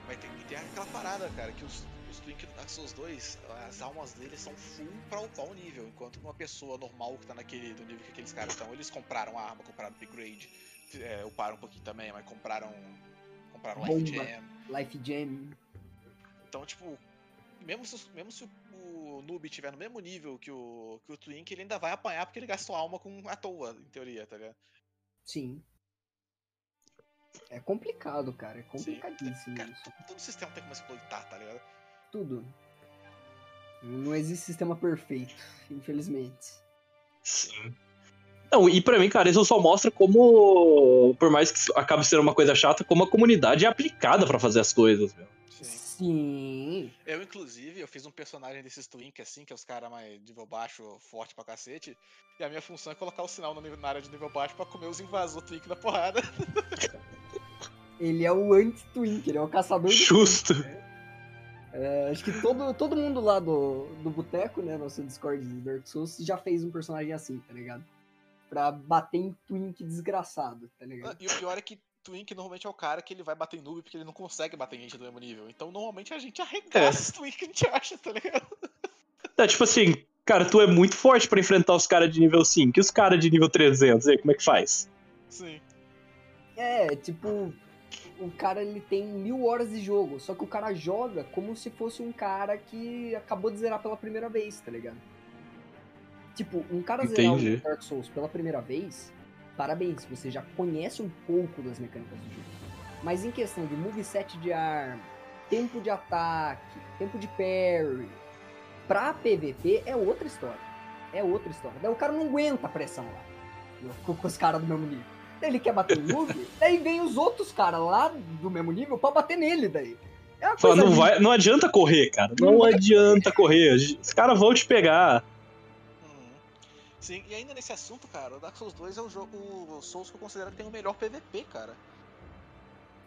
Mas tem, tem aquela parada, cara, que os, os Twink do Dark Souls 2, as almas deles são full pra upar o nível, enquanto uma pessoa normal que tá naquele do nível que aqueles caras estão, eles compraram a arma, compraram upgrade, é, uparam um pouquinho também, mas compraram. Compraram Life Bomba. Life Gem. Então, tipo, mesmo se, mesmo se o, o noob tiver no mesmo nível que o, que o Twink, ele ainda vai apanhar porque ele gastou alma com à toa, em teoria, tá ligado? Sim. É complicado, cara. É complicadíssimo Cara, isso. todo sistema tem como exploitar, tá ligado? Tudo. Não existe sistema perfeito, infelizmente. Sim. Não, e pra mim, cara, isso só mostra como, por mais que acabe sendo uma coisa chata, como a comunidade é aplicada pra fazer as coisas, meu. Sim. Eu, inclusive, eu fiz um personagem desses Twink, assim, que é os caras mais nível baixo, forte pra cacete. E a minha função é colocar o sinal no nível- na área de nível baixo pra comer os invasor Twink da porrada. Ele é o anti-Twink, ele é o caçador Justo. É, acho que todo, todo mundo lá do, do boteco, né, nosso Discord de Dark Souls, já fez um personagem assim, tá ligado? Pra bater em Twink desgraçado, tá ligado? E o pior é que Twink normalmente é o cara que ele vai bater em noob porque ele não consegue bater em gente do mesmo nível. Então, normalmente, a gente arregaça os Twink que a gente acha, tá ligado? É tipo assim, cara, tu é muito forte pra enfrentar os caras de nível 5 e os caras de nível 300, e aí, como é que faz? Sim. É, tipo, o cara ele tem mil horas de jogo, só que o cara joga como se fosse um cara que acabou de zerar pela primeira vez, tá ligado? Tipo, um cara zerar Entendi. o Dark Souls pela primeira vez, parabéns, você já conhece um pouco das mecânicas do jogo. Mas em questão de moveset de arma, tempo de ataque, tempo de parry, pra PVP é outra história. É outra história. Daí o cara não aguenta a pressão lá, com, com os caras do mesmo nível. Daí ele quer bater no noob, daí vem os outros caras lá do mesmo nível pra bater nele daí. É uma Fala, não, vai, não adianta correr, cara. Não, Não adianta correr. Os caras vão te pegar. Sim, e ainda nesse assunto, cara, o Dark Souls 2 é o jogo o Souls que eu considero que tem o melhor PVP, cara.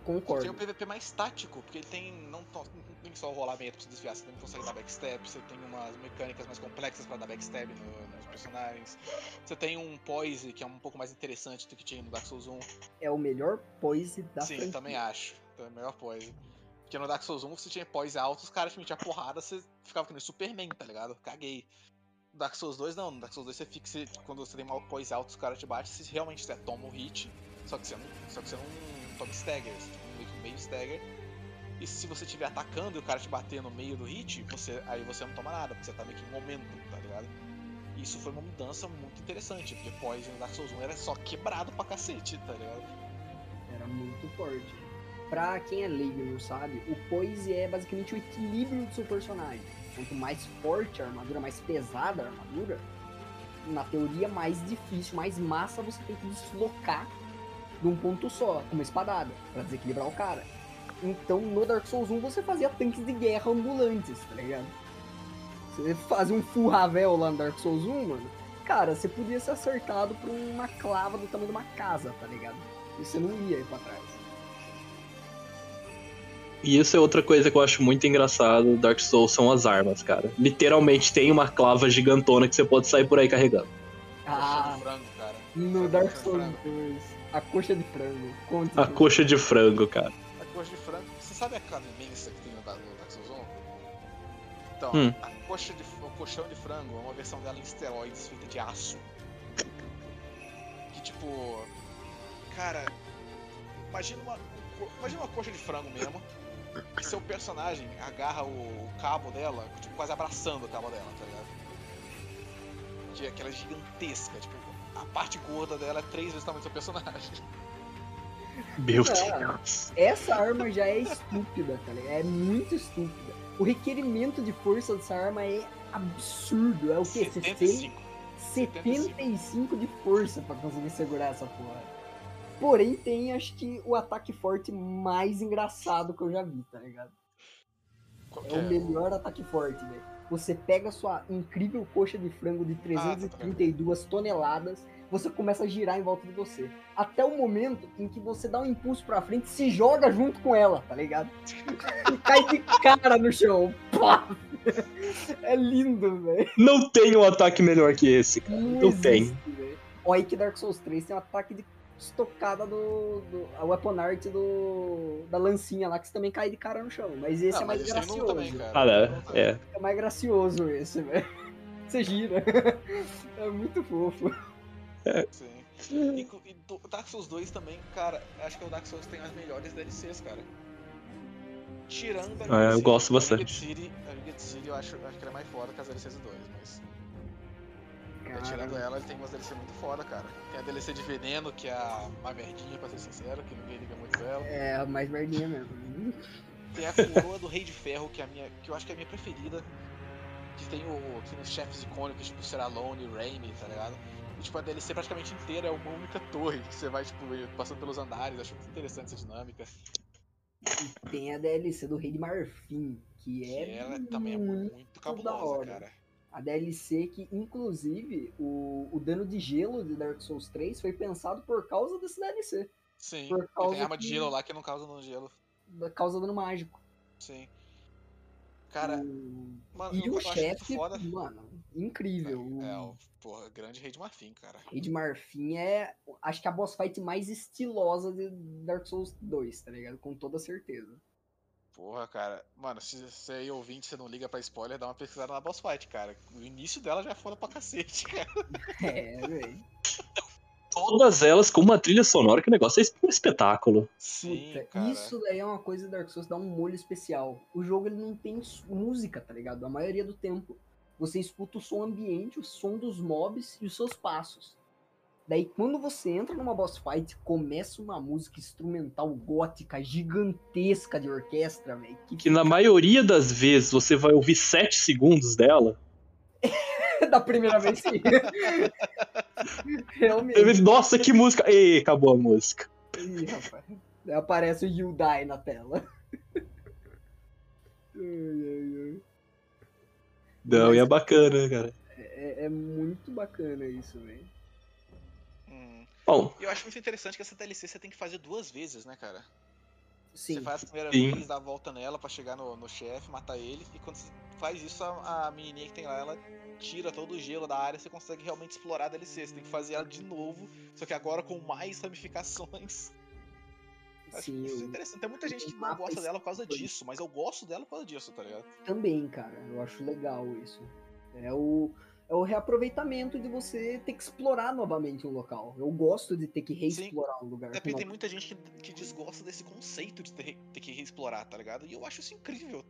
Tem o Concordo. PVP mais tático, porque ele tem não, não tem só o rolamento pra se desviar, você também consegue dar backstab, você tem umas mecânicas mais complexas pra dar backstab no- nos personagens. Você tem um poise que é um pouco mais interessante do que tinha no Dark Souls 1. É o melhor poise da Sim, franquia. também acho. Então é o melhor poise. Porque no Dark Souls 1 você tinha poise alto, os caras te metiam porrada, você ficava que nem Superman, tá ligado? Caguei. Dark Souls 2 não, no Dark Souls 2 você fica, você- quando você tem mal poise alto, os caras te batem, você realmente você toma um hit, só que você não, só que você não toma stagger, você toma meio meio stagger. E se você estiver atacando e o cara te bater no meio do hit, você, aí você não toma nada, porque você tá meio que em momento, tá ligado? Isso foi uma mudança muito interessante, porque Poison no Dark Souls 1 era só quebrado pra cacete, tá ligado? Era muito forte. Pra quem é leigo não sabe, o poise é basicamente o equilíbrio do seu personagem. Quanto mais forte a armadura, mais pesada a armadura, na teoria mais difícil, mais massa você tem que deslocar de um ponto só, com uma espadada, pra desequilibrar o cara. Então no Dark Souls 1 você fazia tanques de guerra ambulantes, tá ligado? Você fazia um full Ravel lá no Dark Souls 1, mano. Cara, você podia ser acertado por uma clava do tamanho de uma casa, tá ligado? E você não ia ir pra trás. E isso é outra coisa que eu acho muito engraçado. Dark Souls são as armas, cara. Literalmente tem uma clava gigantona que você pode sair por aí carregando. Ah, frango, cara. no Dark Souls 2, a coxa de frango. Conte A coxa de frango, cara. A coxa de frango. Você sabe a carne imensa que tem no Dark no Dark Souls 1? Então, Hum. a coxa de, o colchão de frango é uma versão dela em esteroides feita de aço. Que tipo. Cara. Imagina uma. Imagina uma coxa de frango mesmo. E seu personagem agarra o, cabo dela, tipo, quase abraçando o cabo dela, tá ligado? Que é aquela gigantesca, tipo, a parte gorda dela é três vezes o tamanho do seu personagem. Meu Ah. Deus. Essa arma já é estúpida, tá ligado? É muito estúpida. O requerimento de força dessa arma é absurdo. É o quê? 60? 75. 75 de força pra conseguir segurar essa porra. Porém, tem acho que o ataque forte mais engraçado que eu já vi, tá ligado? Qual É que o melhor ataque forte, velho. Você pega sua incrível coxa de frango de 332 toneladas, você começa a girar em volta de você. Até o momento em que você dá um impulso pra frente e se joga junto com ela, tá ligado? E cai de cara no chão. Pá! É lindo, velho. Não tem um ataque melhor que esse, cara. Não, Não tem. existe, velho. Olha aí que Dark Souls 3 tem um ataque de estocada do, do. A weapon art do. Da lancinha lá, que você também cai de cara no chão. Mas esse Ah, é mais esse gracioso. também, cara. Ah, não é. é. É mais gracioso esse, velho. Você gira. É muito fofo. Sim. E, e do- Dark Souls 2 também, cara, acho que o Dark Souls tem as melhores DLCs, cara. Tirando a Ah, eu DLC, gosto bastante. City, a Wicked City eu acho, acho que ela é mais foda que as DLCs do 2, mas Cara, tirando ela, ele tem umas DLC muito foda, cara. Tem a DLC de Veneno, que é a uma merdinha, pra ser sincero, que ninguém liga muito dela. É, a mais merdinha mesmo. Tem a coroa do Rei de Ferro, que é a minha, que eu acho que é a minha preferida. Que tem, o, tem os chefes icônicos, tipo Seralone, Raimi, tá ligado? E tipo, a DLC praticamente inteira é uma única torre, que você vai, tipo, passando pelos andares, acho muito interessante essa dinâmica. E tem a DLC do Rei de Marfim, que Que é. ela também é muito muito cabulosa, cara. A DLC que, inclusive, o, o dano de gelo de Dark Souls 3 foi pensado por causa desse DLC. Sim, Por causa tem arma de gelo lá que não causa no gelo. Da causa dano mágico. Sim. Cara, O- mano, e o chefe, mano, incrível. É, O o porra, grande rei de marfim, cara. Rei de Marfim é, acho que a boss fight mais estilosa de Dark Souls 2, tá ligado? Com toda certeza. Porra, cara. Mano, se você aí ouvinte, você não liga pra spoiler, dá uma pesquisada na boss fight, cara. O início dela já é foda pra cacete, cara. É, velho. Todas elas com uma trilha sonora que o negócio é um espetáculo. Sim, Puta, cara. isso daí é uma coisa do Dark Souls dá um molho especial. O jogo ele não tem música, tá ligado? A maioria do tempo. Você escuta o som ambiente, o som dos mobs e os seus passos. Daí quando você entra numa boss fight, começa uma música instrumental gótica gigantesca de orquestra, velho. Que, Que na maioria das vezes você vai ouvir 7 segundos dela. da primeira vez sim. Aí Realmente. Nossa, que música! Ei, acabou a música. Ih, rapaz. Daí aparece o You Die na tela. Não, e é bacana, cara. É, é muito bacana isso, velho. Bom, eu acho muito interessante que essa DLC você tem que fazer duas vezes, né, cara? Sim. Você faz a primeira Sim. vez, dá a volta nela pra chegar no, no chefe, matar ele, e quando você faz isso, a, a menininha que tem lá, ela tira todo o gelo da área, você consegue realmente explorar a DLC. Você tem que fazer ela de novo, só que agora com mais ramificações. Acho Sim, isso eu interessante. Tem muita gente que não gosta dela por causa disso, mas eu gosto dela por causa disso, tá ligado? também, cara. Eu acho legal isso. É o, é o reaproveitamento de você ter que explorar novamente um local. Eu gosto de ter que reexplorar um lugar. É porque tem muita gente que, que desgosta desse conceito de ter, ter que reexplorar, tá ligado? E eu acho isso incrível.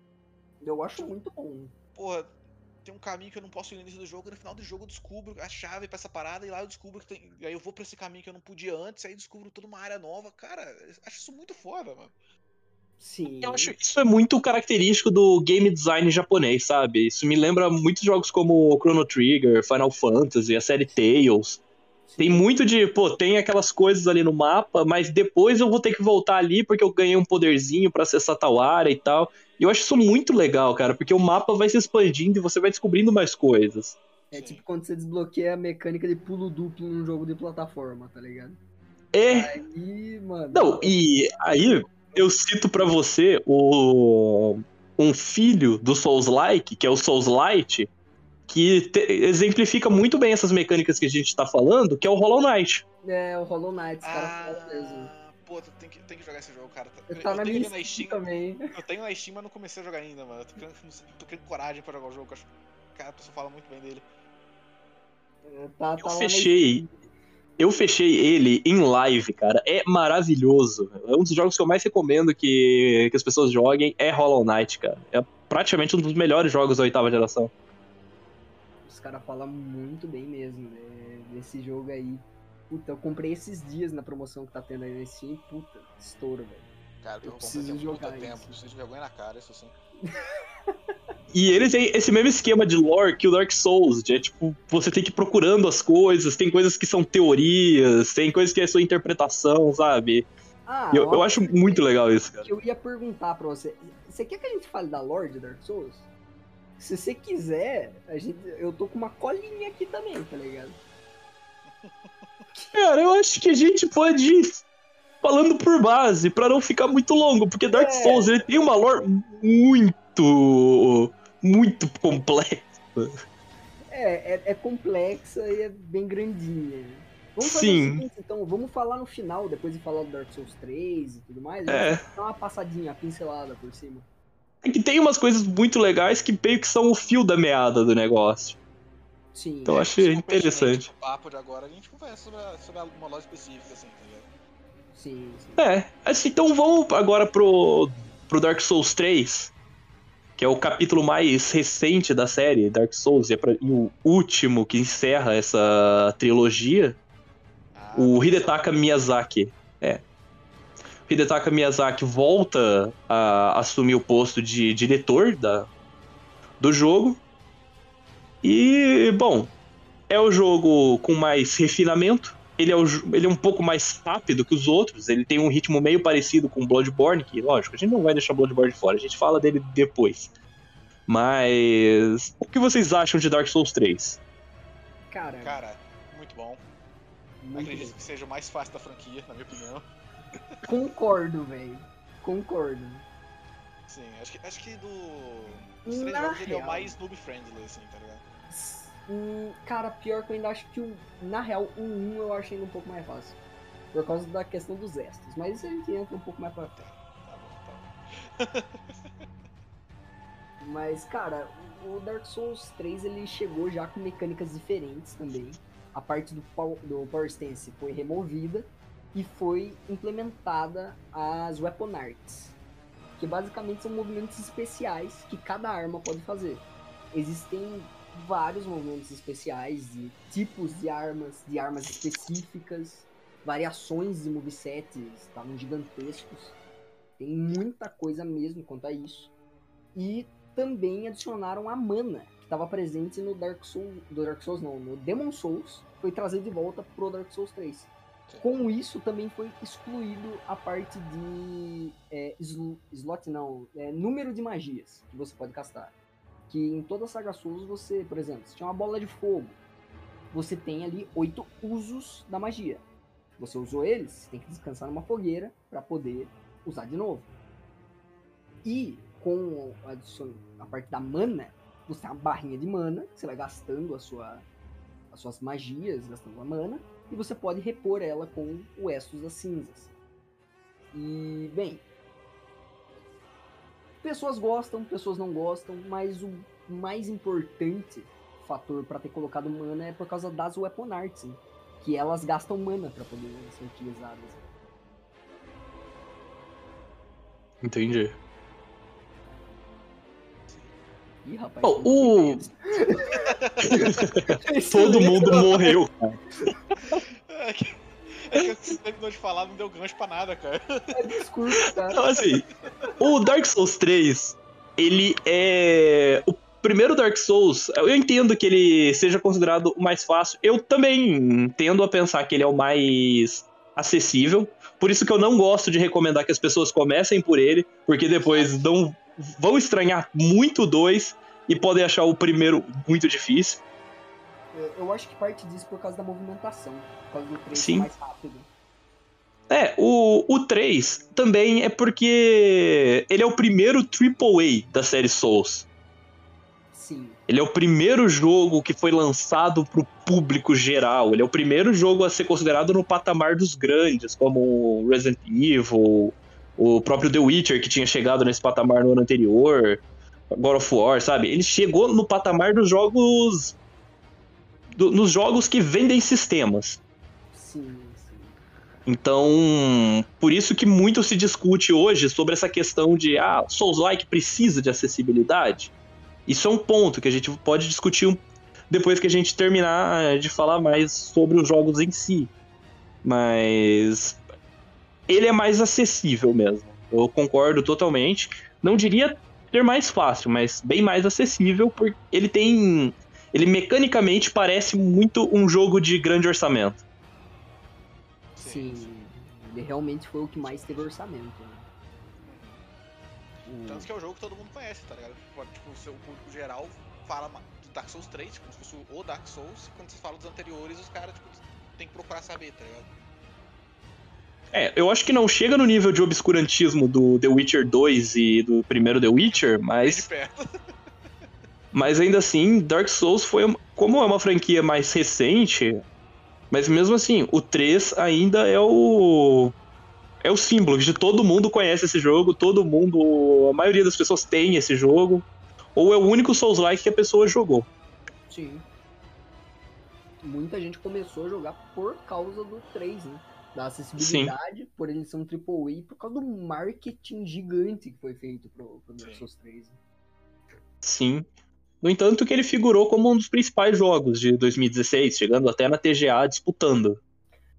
Eu acho muito bom. Porra, tem um caminho que eu não posso ir no início do jogo, e no final do jogo eu descubro a chave pra essa parada, e lá eu descubro que tem. E aí eu vou pra esse caminho que eu não podia antes, aí descubro toda uma área nova. Cara, eu acho isso muito foda, mano. Sim. eu acho isso é muito característico do game design japonês, sabe? Isso me lembra muitos jogos como Chrono Trigger, Final Fantasy, a série Tales. Tem muito de, pô, tem aquelas coisas ali no mapa, mas depois eu vou ter que voltar ali porque eu ganhei um poderzinho pra acessar tal área e tal. E eu acho isso muito legal, cara, porque o mapa vai se expandindo e você vai descobrindo mais coisas. É tipo quando você desbloqueia a mecânica de pulo duplo num jogo de plataforma, tá ligado? É, Aí, mano. não, e aí eu cito pra você o um filho do Souls-like, que é o Souls-Light, que te- exemplifica muito bem essas mecânicas que a gente tá falando, que é o Hollow Knight. É, o Hollow Knight, os caras falam mesmo. Ah, pô, tu tem que, tem que jogar esse jogo, cara. Eu Eu, tá eu na tenho minha na Steam também. eu tenho na Steam, mas não comecei a jogar ainda, mano. Eu tô criando, tô criando coragem pra jogar o jogo. eu Acho, cara, a pessoa fala muito bem dele. É, Tá, Eu tá fechei. Eu fechei ele em live, cara. É maravilhoso. É um dos jogos que eu mais recomendo que, que as pessoas joguem. É Hollow Knight, cara. É praticamente um dos melhores jogos da oitava geração. Os caras falam muito bem mesmo né, desse jogo aí. Puta, eu comprei esses dias na promoção que tá tendo aí na Steam. Puta, estouro, velho. Cara, Eu eu, preciso jogar tempo. isso. Preciso de vergonha na cara, isso sim. E ele tem esse mesmo esquema de lore que o Dark Souls, de é tipo, você tem que ir procurando as coisas, tem coisas que são teorias, tem coisas que é sua interpretação, sabe? Ah, eu, ó, eu acho muito legal isso, cara. eu ia perguntar pra você. Você quer que a gente fale da Lorde Dark Souls? Se você quiser, a gente, eu tô com uma colinha aqui também, tá ligado? Cara, eu acho que a gente pode ir falando por base, pra não ficar muito longo, porque Dark É. Souls ele tem uma lore muito, muito complexa. É, é, é complexa e é bem grandinha. Vamos fazer Sim. o seguinte, então, vamos falar no final, depois de falar do Dark Souls 3 e tudo mais. É. Vamos dar uma passadinha, uma pincelada por cima. É que tem umas coisas muito legais que meio que são o fio da meada do negócio. Sim. Então, eu É, achei interessante. pro papo de agora, a gente conversa sobre, a- sobre uma loja específica, assim, tá ligado? Sim, sim. É, assim, então vamos agora pro, pro Dark Souls 3, que é o capítulo mais recente da série Dark Souls e, é pra- e o último que encerra essa trilogia, Ah, o. Hidetaka Miyazaki. É. O Hidetaka Miyazaki volta a assumir o posto de diretor da, do jogo. E, bom, é o jogo com mais refinamento. Ele é, o ele é um pouco mais rápido que os outros. Ele tem um ritmo meio parecido com Bloodborne, que, lógico, a gente não vai deixar Bloodborne fora, a gente fala dele depois. Mas. O que vocês acham de Dark Souls 3? Cara, Cara, muito bom. muito Acredito bem. que seja o mais fácil da franquia, na minha opinião. concordo, velho. Concordo. Sim, acho que, acho que do. Dos três Na jogos ele é o real. mais noob friendly, assim, tá ligado? Hum, cara, pior que eu ainda acho que o, na real o 1 eu achei ainda um pouco mais fácil. Por causa da questão dos extras. Mas isso a gente entra um pouco mais pra frente. Tá bom, tá bom. Mas, cara, o Dark Souls 3 ele chegou já com mecânicas diferentes também. A parte do, pow- do Power Stance foi removida e foi implementada as Weapon Arts, que basicamente são movimentos especiais que cada arma pode fazer. Existem vários movimentos especiais de tipos de armas, de armas específicas, variações de movesets estavam gigantescos. Tem muita coisa mesmo quanto a isso. E também adicionaram a mana, que estava presente no Dark Souls, do Dark Souls não, no Demon Souls, foi trazido de volta pro Dark Souls 3. Sim. Com isso também foi excluído a parte de é, sl- slot não, é, número de magias que você pode castar. Que em toda a saga Souls você, por exemplo, se tinha uma bola de fogo, você tem ali oito usos da magia. Você usou eles, você tem que descansar numa fogueira para poder usar de novo. E com a, parte da mana, você tem uma barrinha de mana, você vai gastando a sua, as suas magias, gastando a mana, e você pode repor ela com o Estus das Cinzas. E, bem, pessoas gostam, pessoas não gostam, mas o mais importante fator para ter colocado mana é por causa das Weapon Arts, né? que elas gastam mana para poder ser utilizadas. Entendi. Ih, rapaz. Bom, o- Esse Todo mundo morreu. É que, é que você terminou de falar, não deu gancho pra nada, cara. É discurso, cara. Então, assim, o Dark Souls 3, ele é. O primeiro Dark Souls, eu entendo que ele seja considerado o mais fácil. Eu também tendo a pensar que ele é o mais acessível. Por isso que eu não gosto de recomendar que as pessoas comecem por ele, porque depois não vão estranhar muito o 2 e podem achar o primeiro muito difícil. Eu- Eu acho que parte disso por causa da movimentação. Por causa do trecho Sim. mais rápido. É, É, o, o 3 também é porque ele é o primeiro AAA da série Souls. Sim. Ele é o primeiro jogo que foi lançado pro público geral. Ele é o primeiro jogo a ser considerado no patamar dos grandes, como Resident Evil, o próprio The Witcher, que tinha chegado nesse patamar no ano anterior, God of War, sabe? Ele chegou no patamar dos jogos. Do- nos jogos que vendem sistemas. Sim, sim. Então, por isso que muito se discute hoje sobre essa questão de ah, Souls-like precisa de acessibilidade. Isso é um ponto que a gente pode discutir depois que a gente terminar de falar mais sobre os jogos em si. Mas ele é mais acessível mesmo. Eu concordo totalmente. Não diria ser mais fácil, mas bem mais acessível, porque ele tem. Ele mecanicamente parece muito um jogo de grande orçamento. Sim. Ele realmente foi o que mais teve orçamento. Né? O- Tanto que é o jogo que todo mundo conhece, tá ligado? Tipo, o seu público geral fala do Dark Souls 3, como se fosse o Dark Souls, e quando você fala dos anteriores, os caras, tipo, tem que procurar saber, tá ligado? É, eu acho que não chega no nível de obscurantismo do The Witcher 2 e do primeiro The Witcher, de mas, perto. mas ainda assim, Dark Souls foi. Como é uma franquia mais recente, mas mesmo assim, o 3 ainda é o. É o símbolo de todo mundo conhece esse jogo, todo mundo. A maioria das pessoas tem esse jogo. Ou é o único Souls-like que a pessoa jogou. Sim. Muita gente começou a jogar por causa do 3, né? Da acessibilidade, por ele ser um AAA, e por causa do marketing gigante que foi feito pro, pro Dark Sim. Souls 3. né? Sim. No entanto, que ele figurou como um dos principais jogos de 2016, chegando até na TGA disputando.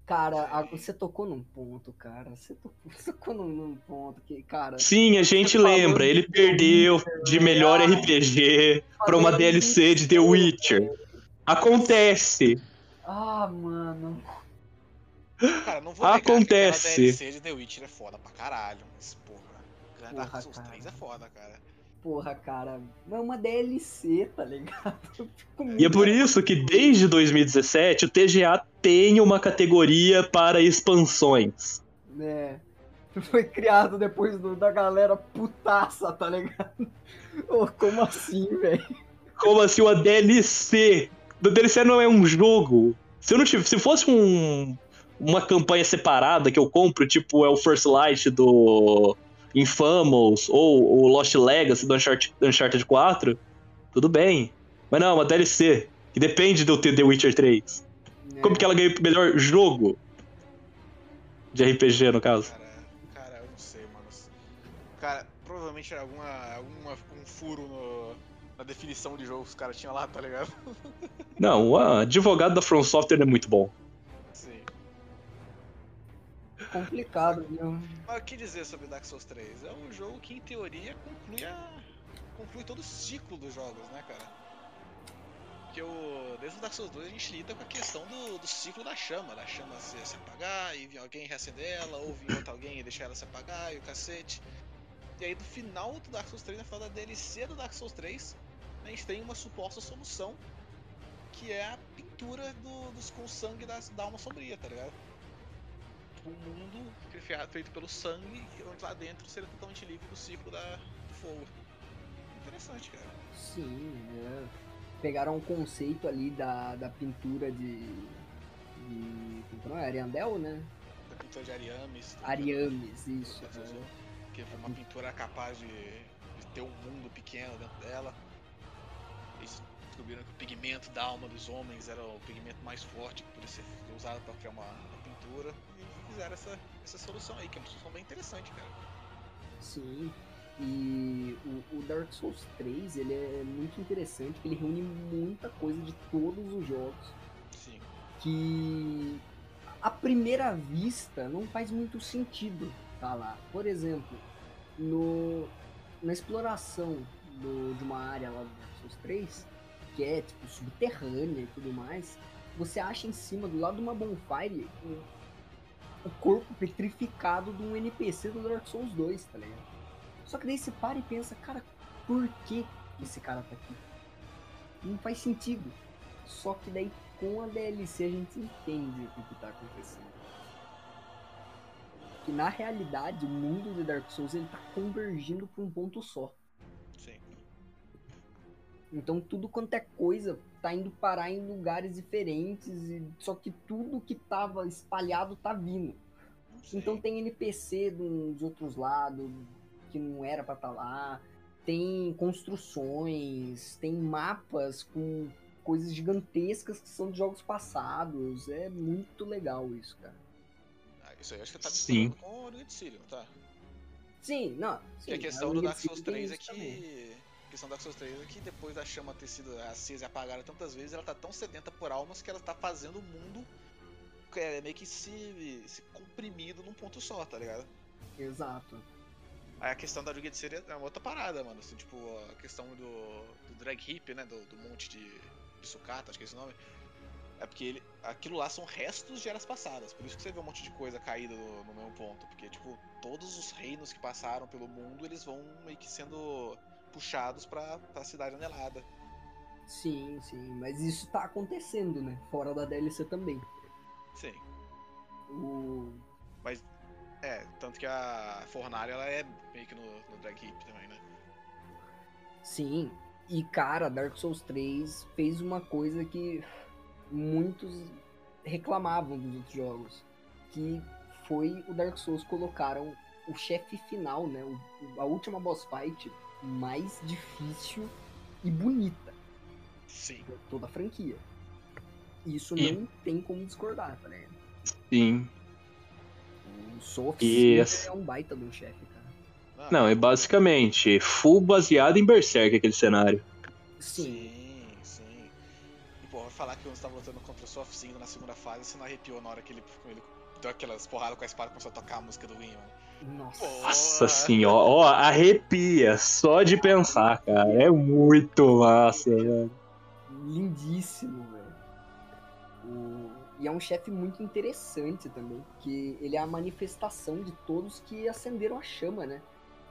Cara, você tocou num ponto, cara. Você tocou, você tocou num, num ponto que, cara. Sim, a gente falou lembra, ele perdeu de melhor Ah, RPG pra uma DLC de The Witcher. Acontece. Ah, mano. Cara, não vou negar que Acontece. aquela DLC de The Witcher é foda pra caralho, mas porra, Dark Porra, Souls cara. 3 é foda, cara. Porra, cara. É uma DLC, tá ligado? E é por isso que desde 2017 o TGA tem uma categoria para expansões. É. Foi criado depois do- da galera putaça, tá ligado? Ô, como assim, velho? Como assim uma DLC? O DLC não é um jogo. Se eu não tivesse, se fosse um uma campanha separada que eu compro, tipo é o First Light do Infamous ou o Lost Legacy do Uncharted, Uncharted 4, tudo bem. Mas não, uma DLC que depende do The Witcher 3. Como que ela ganhou o melhor jogo de RPG no caso? Cara, cara, eu não sei, mano. Cara, provavelmente era alguma, alguma um furo no- na definição de jogo que os caras tinham lá, tá ligado? Não, o advogado da From Software é muito bom. Complicado, viu? Mas o que dizer sobre Dark Souls 3? É um jogo que, em teoria, conclui, a... conclui todo o ciclo dos jogos, né, cara? Porque o... desde o Dark Souls 2 a gente lida com a questão do, do ciclo da chama, da chama se, se apagar e vir alguém reacender ela, ou vir outro alguém e deixar ela se apagar e o cacete. E aí, no final do Dark Souls 3, na final da DLC do Dark Souls 3, a gente tem uma suposta solução que é a pintura do- dos, com sangue das, da alma sombria, tá ligado? Tipo, um mundo criado- feito pelo sangue, onde lá dentro seria totalmente livre do ciclo da, do fogo. Interessante, cara. Sim, é. Pegaram um conceito ali da, da pintura de. de. como é? Ariandel, né? Da pintura de Ariames. tá Ariames, isso. é. Que foi uma pintura capaz de, de ter um mundo pequeno dentro dela. Eles descobriram que o pigmento da alma dos homens era o pigmento mais forte que podia ser usado para criar uma, uma pintura. E fizeram essa, essa solução aí, que é uma solução bem interessante, cara. Sim. E o, o Dark Souls 3, ele é muito interessante, ele reúne muita coisa de todos os jogos Sim. que à primeira vista não faz muito sentido tá lá. Por exemplo, no, na exploração do- de uma área lá do Dark Souls 3, que é tipo subterrânea e tudo mais, você acha em cima, do lado de uma bonfire, o, corpo petrificado de um NPC do Dark Souls 2, tá ligado? Só que daí você para e pensa, cara, por que esse cara tá aqui? Não faz sentido. Só que daí com a DLC a gente entende o que, que tá acontecendo. que na realidade o mundo de Dark Souls ele tá convergindo para um ponto só. Sim. Então tudo quanto é coisa tá indo parar em lugares diferentes, e- só que tudo que tava espalhado tá vindo. Sim. Então tem NPC dos outros lados que não era pra estar lá, tem construções, tem mapas com coisas gigantescas que são de jogos passados. É muito legal isso, cara. Ah, isso aí acho que tá Sim. misturando com o Ring City, não tá? Sim, não. Porque a sim, questão do Dark Souls tem 3 é que. A questão Dark Souls 3 é que depois da chama ter sido acesa e apagada tantas vezes, ela tá tão sedenta por almas que ela tá fazendo o mundo é, meio que se, se comprimido num ponto só, tá ligado? Exato. Aí a questão da City é uma outra parada, mano. Assim, tipo, a questão do, do drag heap, né? Do, do monte de, de sucata, acho que é esse o nome. É porque ele, aquilo lá são restos de eras passadas. Por isso que você vê um monte de coisa caída no, no mesmo ponto. Porque, tipo, todos os reinos que passaram pelo mundo, eles vão meio que sendo puxados pra, pra cidade anelada. Sim, sim. Mas isso tá acontecendo, né? Fora da DLC também. Sim. O... É, tanto que a Fornalha, ela é meio que no, no drag heap também, né? Sim. E, cara, Dark Souls 3 fez uma coisa que muitos reclamavam dos outros jogos. Que foi o Dark Souls colocaram o chefe final, né? o- a última boss fight mais difícil e bonita Sim. de toda a franquia. Isso E- não tem como discordar, tá ligado? Sim. O E- Silver é um baita um chefe, cara. Ah, Não, é basicamente full baseado em Berserk aquele cenário. Sim. Sim, sim. E pô, vai falar que quando você tava lutando contra o Soft Sim na segunda fase, você não arrepiou na hora que ele, ele deu aquelas porradas com a espada e começou a tocar a música do Win, mano. Nossa. Senhora, ó, arrepia só de pensar, cara. É muito massa, velho. lindíssimo, velho. O- E é um chefe muito interessante também, porque ele é a manifestação de todos que acenderam a chama, né?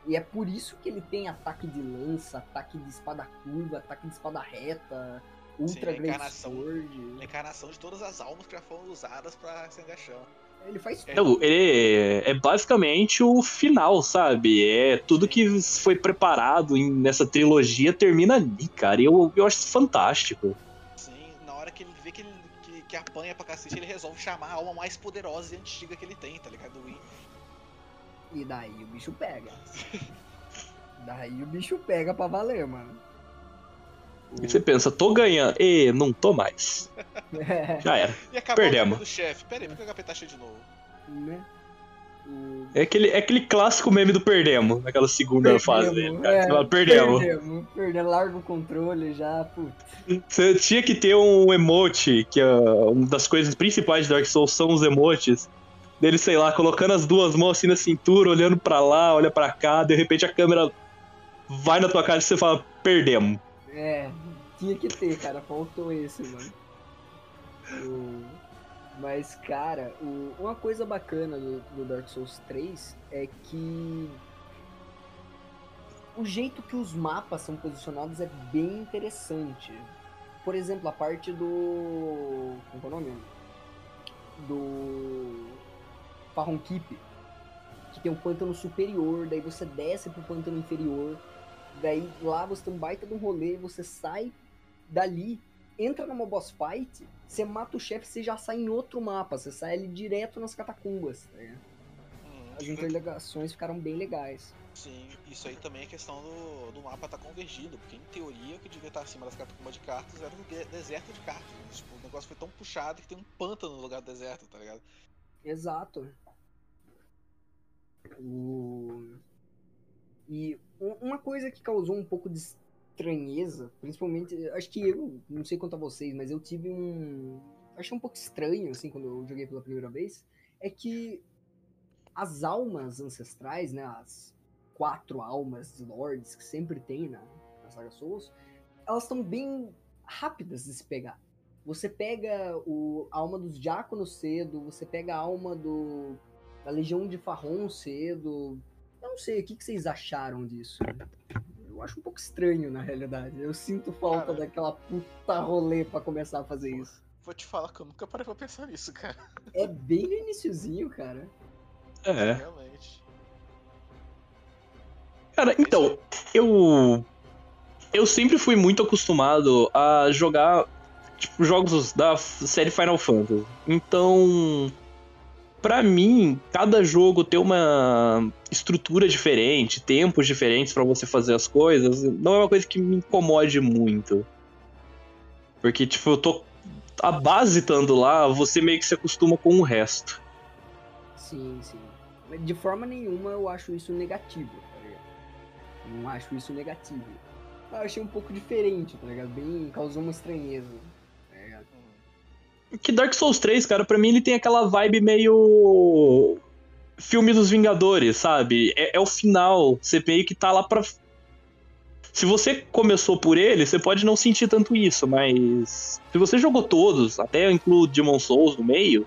E é por isso que ele tem ataque de lança, ataque de espada curva, ataque de espada reta, ultra a great encarnação. sword. A encarnação de todas as almas que já foram usadas pra acender a chama. Ele faz É. Não, ele é basicamente o final, sabe? É tudo que foi preparado em- nessa trilogia termina ali, cara. E eu, eu acho isso fantástico. Sim, na hora que ele vê que ele que, que apanha pra cacete, ele resolve chamar a alma mais poderosa e antiga que ele tem, tá ligado? Do Win. E daí o bicho pega. daí o bicho pega pra valer, mano. E você pensa, tô ganhando. E não tô mais. Já era. E acabou Perdemos. o do chefe. Pera aí, por que o HP tá cheio de novo? né? O- É aquele, é aquele clássico meme do perdemos, naquela segunda fase dele, cara. é, Você fala, perdemos. Perdemos, perdemos, larga o controle já, putz. Você tinha que ter um emote, que é uma das coisas principais de Dark Souls são os emotes. Dele, sei lá, colocando as duas mãos assim na cintura, olhando pra lá, olha pra cá, de repente a câmera vai na tua cara e você fala, perdemos. É, tinha que ter, cara, faltou esse, mano. Mas, cara, o- uma coisa bacana do, do Dark Souls 3 é que o jeito que os mapas são posicionados é bem interessante. Por exemplo, a parte do. Como é o nome? Do. Farron Keep. Que tem um pântano superior, daí você desce pro pântano inferior. Daí lá você tem um baita de um rolê, você sai dali, entra numa boss fight, você mata o chefe, você já sai em outro mapa, você sai ali direto nas catacumbas. né? Hum, As interligações ficaram bem legais. Sim, isso aí também é questão do, do mapa tá convergido, porque em teoria o que devia estar acima das catacumbas de Carthos era o de- deserto de Carthos. Tipo, o negócio foi tão puxado que tem um pântano no lugar do deserto, tá ligado? Exato. O... E uma coisa que causou um pouco de estranheza, principalmente, acho que eu, não sei quanto a vocês, mas eu tive um. Achei um pouco estranho, assim, quando eu joguei pela primeira vez, é que as almas ancestrais, né, as quatro almas lords que sempre tem na, na saga Souls, elas estão bem rápidas de se pegar. Você pega o, a alma dos diáconos cedo, você pega a alma do, da Legião de Farron cedo. Eu não sei, o que, que vocês acharam disso? Eu acho um pouco estranho, na realidade. Eu sinto falta Cara. daquela puta rolê pra começar a fazer isso. Vou te falar que eu nunca parei pra pensar nisso, cara. É bem no iniciozinho, cara. É. Realmente. Cara, então, eu. Eu sempre fui muito acostumado a jogar tipo, jogos da série Final Fantasy. Então, pra mim, cada jogo ter uma estrutura diferente, tempos diferentes pra você fazer as coisas, não é uma coisa que me incomode muito. Porque, tipo, eu tô. A base estando lá, você meio que se acostuma com o resto. Sim, sim. De forma nenhuma eu acho isso negativo, tá ligado? Não acho isso negativo. Eu achei um pouco diferente, tá ligado? Bem. causou uma estranheza. Que Dark Souls 3, cara, pra mim ele tem aquela vibe meio. Filme dos Vingadores, sabe? É, é o final. Você meio que tá lá pra. Se você começou por ele, você pode não sentir tanto isso, mas. Se você jogou todos, até eu incluo Demon Souls no meio,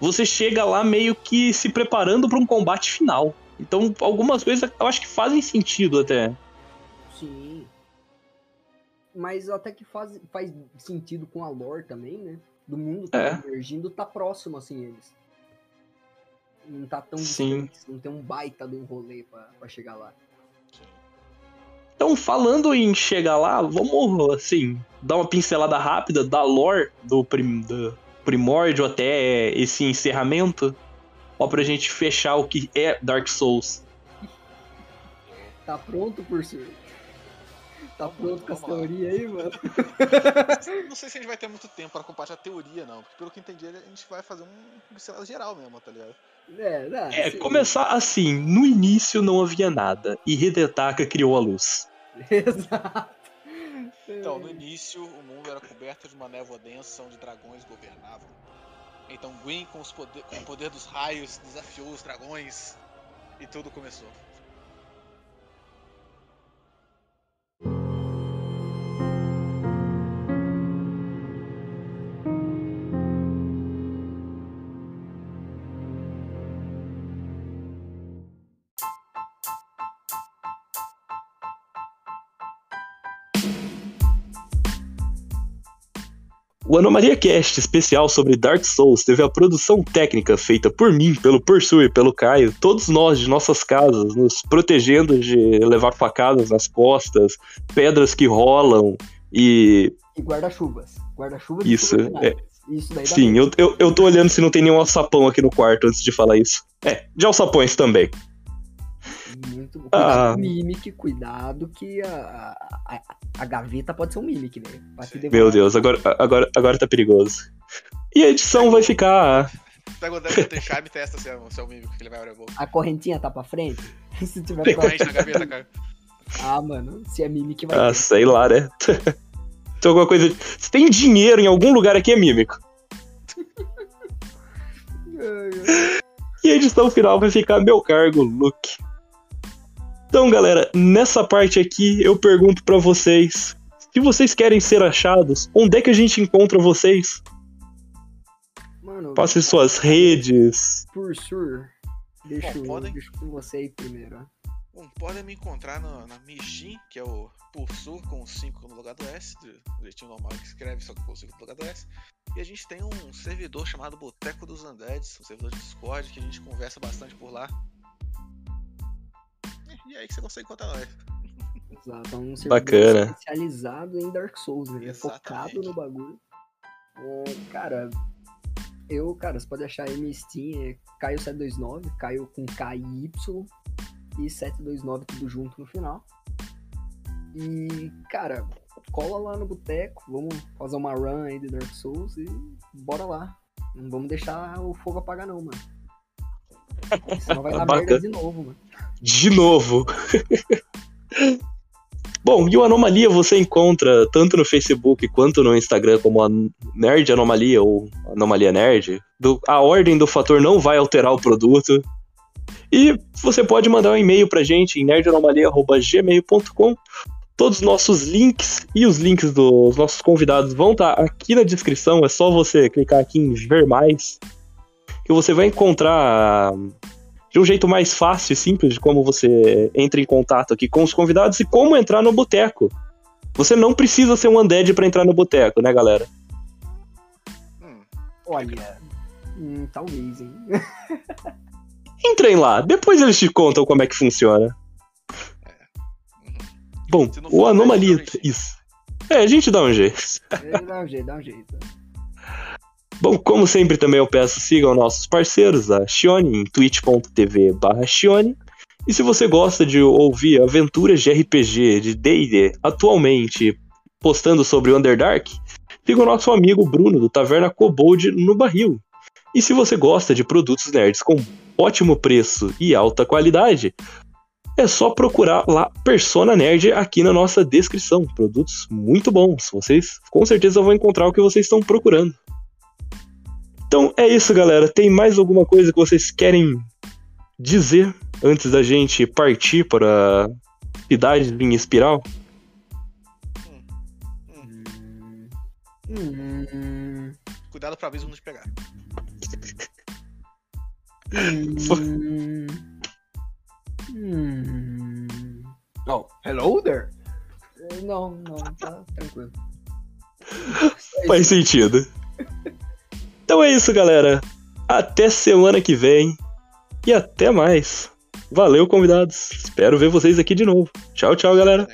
você chega lá meio que se preparando pra um combate final. Então, algumas coisas eu acho que fazem sentido até. Sim. Mas até que faz, faz sentido com a lore também, né? Do mundo tá É. emergindo, tá próximo, assim, eles. Não tá tão Sim. distante, não tem um baita de um rolê pra, pra chegar lá. Então, falando em chegar lá, vamos, assim, dar uma pincelada rápida da lore do, prim- do primórdio até esse encerramento. Ó, pra gente fechar o que é Dark Souls. Tá pronto, por senhor? Tá Vamos- pronto com as teorias aí, mano? Não sei se a gente vai ter muito tempo pra compartilhar teoria, não. Porque pelo que eu entendi, a gente vai fazer um pincelado geral mesmo, tá ligado? É, não, É, sim. começar assim, no início não havia nada, e Hidetaka criou a luz. Exato. Então, no início, o mundo era coberto de uma névoa densa onde dragões governavam. Então, Gwyn, com, os poder, com o poder dos raios, desafiou os dragões e tudo começou. O Anomalia Cast especial sobre Dark Souls teve a produção técnica feita por mim, pelo Pursu e pelo Caio, todos nós de nossas casas, nos protegendo de levar facadas nas costas, pedras que rolam e. E guarda-chuvas. Guarda-chuvas Isso, e finais. Isso daí Sim, eu, eu, eu tô olhando se não tem nenhum alçapão aqui no quarto antes de falar isso. É, de alçapões também. Muito bom. Ah. Cuidado com Mimic, cuidado que a, a, a, gaveta pode ser um Mimic, né? Meu Deus, agora, agora, agora tá perigoso. E a edição vai ficar. Pega o Devil Charm e testa se é, se é o mímico que ele vai abrir a boca. A correntinha tá pra frente? Se tiver Tem pra... corrente na gaveta, cara. Ah, mano, se é Mimic vai Ah, ter. sei lá, né? Tem alguma coisa. Se tem dinheiro em algum lugar aqui é mímico. E a edição final vai ficar meu cargo, Luke. Então, galera, nessa parte aqui eu pergunto pra vocês: se vocês querem ser achados, onde é que a gente encontra vocês? Mano, Passe suas redes. por sur. Deixa, Bom, eu- podem- deixa com você aí primeiro. Bom, podem me encontrar no- na Mijin, que é o Pulsur com 5 no lugar do S, do jeitinho normal que escreve, só que com 5 no lugar do S. E a gente tem um servidor chamado Boteco dos Undeads, um servidor de Discord, que a gente conversa bastante por lá. E é aí que você consegue encontrar nós. Exato, é um Bacana. especializado em Dark Souls, né? Focado no bagulho. É, cara, eu, cara, você pode achar aí minha Steam, é Caio729, Caio com KY e 729 tudo junto no final. E, cara, cola lá no boteco, vamos fazer uma run aí de Dark Souls e bora lá. Não vamos deixar o fogo apagar não, mano. Senão vai dar merda de novo, mano. De novo. Bom, e o Anomalia você encontra tanto no Facebook quanto no Instagram como a Nerd Anomalia ou Anomalia Nerd. Do- a ordem do fator não vai alterar o produto. E você pode mandar um e-mail pra gente em nerdanomalia.gmail.com. Todos os nossos links e os links dos nossos convidados vão estar aqui na descrição. É só você clicar aqui em ver mais. Que você vai encontrar de um jeito mais fácil e simples de como você entra em contato aqui com os convidados e como entrar no boteco. Você não precisa ser um undead pra entrar no boteco, né, galera? Hum, Olha, hum, talvez, hein? Entrem lá, depois eles te contam como é que funciona. Uhum. Bom, o Anomalia. a gente dá um jeito. Isso. É, a gente dá um jeito. É, Dá um jeito, dá um jeito. Bom, como sempre também eu peço, sigam nossos parceiros, a Shione, em twitch.tv barra. E se você gosta de ouvir aventuras de RPG, de D&D, atualmente postando sobre Underdark, siga o nosso amigo Bruno, do Taverna Kobold, no Barril. E se você gosta de produtos nerds com ótimo preço e alta qualidade, é só procurar lá Persona Nerd aqui na nossa descrição. Produtos muito bons. Vocês com certeza vão encontrar o que vocês estão procurando. Então é isso, galera. Tem mais alguma coisa que vocês querem dizer antes da gente partir para a cidade em espiral? Hum, Hum, hum, Cuidado pra abismo não te pegar. hum, hum. Oh, hello there. Não, não, tá tranquilo. Faz sentido. Então é isso, galera. Até semana que vem. E até mais. Valeu, convidados. Espero ver vocês aqui de novo. Tchau, tchau, galera.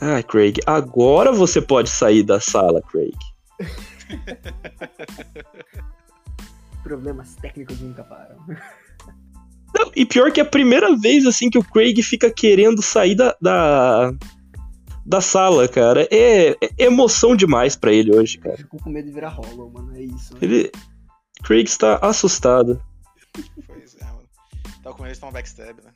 Ah, Craig, agora você pode sair da sala, Craig. Problemas técnicos nunca param. Não, e pior que é a primeira vez assim que o Craig fica querendo sair da, da, da sala, cara. É, é emoção demais pra ele hoje, cara. Fico com medo de virar hollow, mano. É isso. né? Ele. Craig está assustado. Pois é, mano. Tava com eles pra um backstab, né?